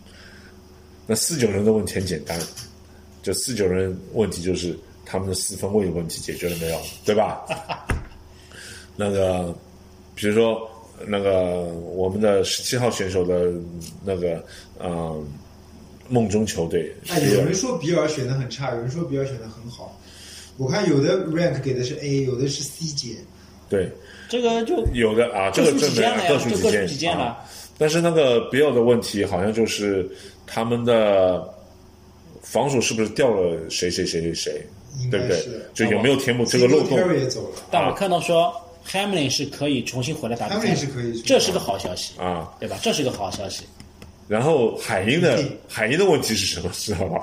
那四九人的问题很简单，就四九人问题就是他们的四分位的问题解决了没有，对吧？那个比如说那个我们的十七号选手的那个嗯。梦中球队，哎，有人说比尔选的很差，有人说比尔选的很好。我看有的 rank 给的是 A，有的是 C 减。对，这个就有的啊，这个各抒证明己见了呀各抒己见就各抒己见了啊。但是那个比尔的问题好像就是他们的防守是不是掉了谁谁谁谁谁，对不对？就有没有填补这个漏洞但我看到说 Hamlin 是可以重新回来打比赛 Hamlin 是可以这是个好消息啊，对吧？这是个好消息。然后海鹰的嗯海鹰的问题是什么？知道吧？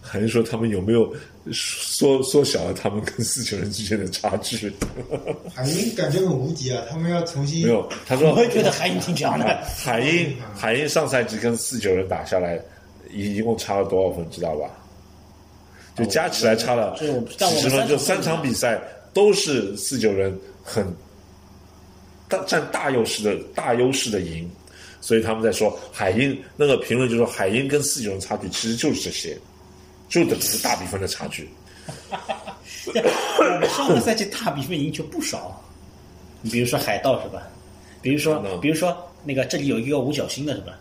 海鹰说他们有没有缩缩小了他们跟四九人之间的差距？海鹰感觉很无敌啊，他们要重新没有，他说我也觉得海鹰挺强的。海鹰海鹰上赛季跟四九人打下来，一一共差了多少分？知道吧？就加起来差了几十分，就三三场场比赛都是四九人很大占大优势的大优势的赢，所以他们在说海鹰那个评论就说海鹰跟四九人差距其实就是这些，就等于大比分的差距。我们上个赛季大比分赢球不少，你比如说海盗是吧？比如说嗯，比如说那个这里有一个五角星的是吧？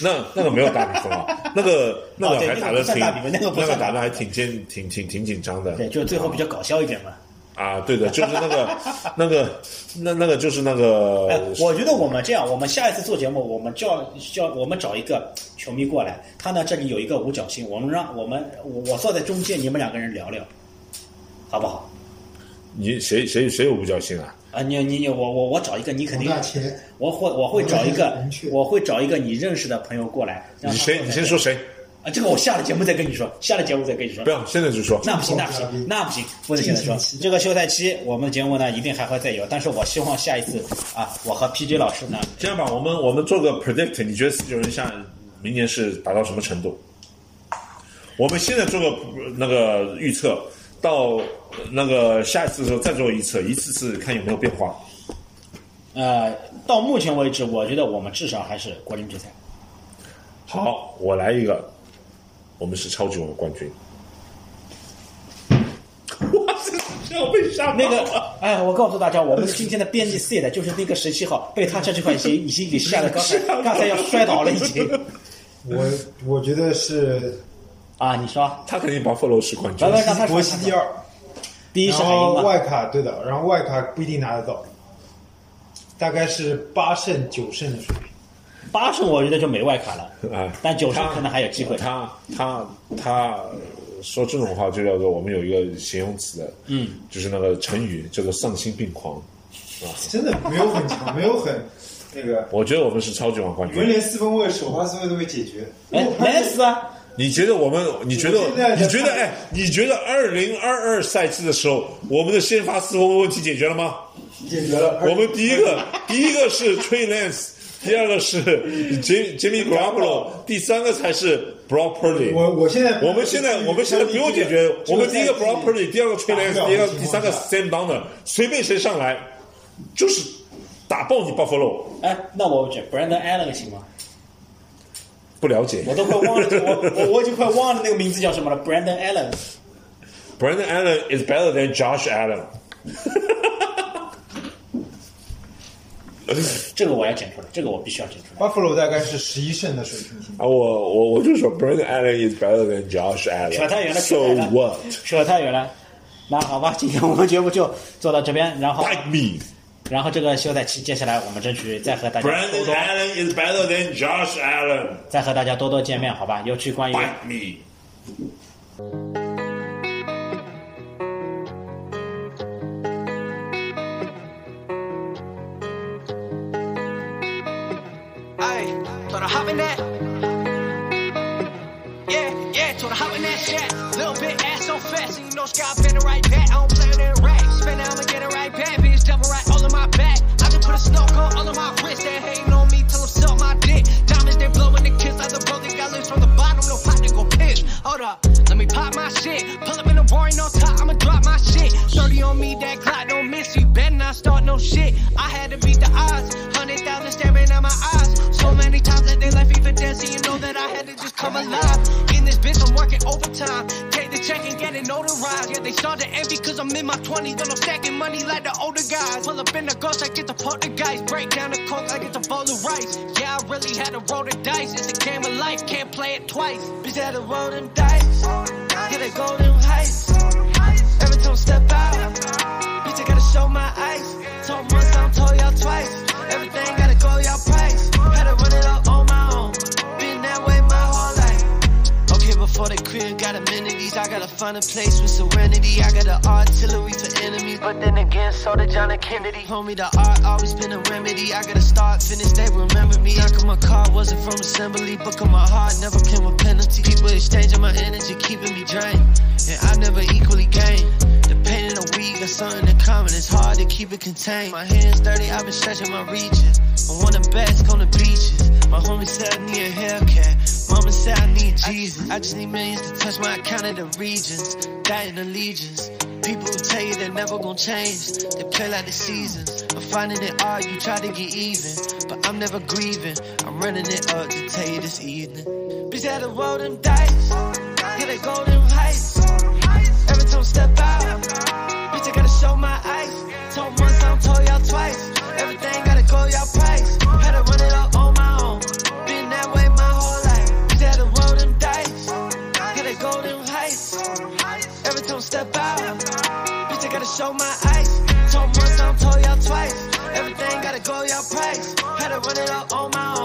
那那个没有大比分啊，那个那个还打的挺大比分那个不那个打的还挺紧挺挺挺紧张的。对，就是最后比较搞笑一点嘛。啊，对的，就是那个那个那那个就是那个哎，我觉得我们这样，我们下一次做节目，我们叫叫我们找一个球迷过来，他呢这里有一个五角星，我们让我们我我坐在中间，你们两个人聊聊，好不好？你谁谁谁有五角星啊？啊，你你你我我我找一个，你肯定我会我会找一个我会找一个你认识的朋友过来。你谁？你先说谁？啊，这个我下了节目再跟你说，下了节目再跟你说不。要，现在就说。那不行，那不行，那不行，不能现在说这个休赛期我们节目呢一定还会再有，但是我希望下一次啊，我和 PJ 老师呢，这样吧，我们我们做个 predict，你觉得四九人下明年是达到什么程度？我们现在做个呃那个预测，到那个下一次的时候再做预测，一次次看有没有变化。呃，到目前为止，我觉得我们至少还是国联决赛。好，我来一个，我们是超级碗冠军。哇塞，这要被吓那个，哎，我告诉大家，我们今天的编辑 C 的就是那个十七号，被他这句话已经已经给吓得刚才 刚才要摔倒了，已经。我我觉得是啊，你说，他肯定把 follow 是冠军来。来让他说国西第二，第一是然海外卡对的，然后外卡不一定拿得到，大概是八胜九胜的水平。八胜我觉得就没外卡了，啊，但九胜可能还有机会。他他他说这种话就叫做我们有一个形容词的，嗯，就是那个成语叫做丧心病狂。真的没有很强，没有很那个，我觉得我们是超级碗冠军。连四分卫、首发四分都没解决。哎，莱斯啊，你觉得我们？你觉得你觉得？看哎，你觉得二零二二赛季的时候，我们的先发四分问题解决了吗？解决了。我们第一个，第一个是 Trey Lance，第二个是 Jimmy Jimmy Garoppolo，第三个才是 Brock Purdy。我我现在我们现在我们现在不用解决，我们第一个 Brock Purdy，第二个了第三个下 Sam Donner，随便谁上来，就是打爆你 Buffalo。哎，那我觉 Brandon Allen 行吗？不了解我都快忘了，我我我已经快忘了那个名字叫什么了。Brandon Allen，，Brandon Allen is better than Josh Allen。这个我要剪出来，这个我必须要剪出来。Buffalo 大概是十一胜的水平。啊，我我我就说 Brandon Allen is better than Josh Allen。扯太远了 So 扯太远了 what? 扯太远了。那好吧，今天我们节目就做到这边，然后.然后这个休赛期，接下来我们争取再和大家多 Brandon Allen is better than Josh Allen. 再和大家多多见面，好吧？尤其关于 in that shit. Little bit ass so fast, and you know Scott been right back. I don't play with that rack. Spin I'ma get it right back. Bitch, double right all in my back. I just put a snow cone all on my wrist. They hating on me till I'm suck my dick. Diamonds, they blowing the kiss like the brother got lips from the bottom. No pot, they go piss. Hold up, let me pop my shit. Pull up in the Rory, no top, I'ma drop my shit. 30 on me, that Glock don't miss. You better not start no shit. I had to beat the odds. 100,000 staring at my eyes. So many times that they left me for dead, so you know that I had to just come alive. This bitch, I'm working overtime. Take the check and get it notarized. Yeah, they start to envy cause I'm in my 20s. Then I'm stacking money like the older guys. Pull up in the ghost, I get the guys. Break down the coke, I get to bowl of rice. Yeah, I really had to roll the dice. It's a game of life, can't play it twice. Bitch, had to roll them dice. Get a golden heights. Every time I step out, bitch, I gotta show my ice. Told once, I told y'all twice. Everything gotta go y'all price. Before the crib, got amenities. I gotta find a place with serenity. I got the artillery for enemies. But then again, so did John F. Kennedy. Homie, the art always been a remedy. I gotta start, finish, they remember me. Knock on my car wasn't from assembly. Book on my heart never came with penalty. People exchanging my energy, keeping me drained. And I never equally gain. Pain in the week got something in common. It's hard to keep it contained. My hands dirty, I've been stretching my reaches. One of the best on the beaches. My homie said I need a Hellcat. Mama said I need Jesus. I just need millions to touch my account of the regions. Dying allegiance. People who tell you they're never gonna change. They play like the seasons. I'm finding it hard, you try to get even. But I'm never grieving. I'm running it up to tell you this evening. Bitch, had to roll them dice. Get a golden heights. I step out, bitch, I gotta show my ice. Told once, I told y'all twice. Everything gotta go y'all price. Had to run it up on my own. Been that way my whole life. Bitch, had to roll them dice. Get a golden heights. Every time I step out, bitch, I gotta show my ice. Told once, I told y'all twice. Everything gotta go y'all price. Had to run it up on my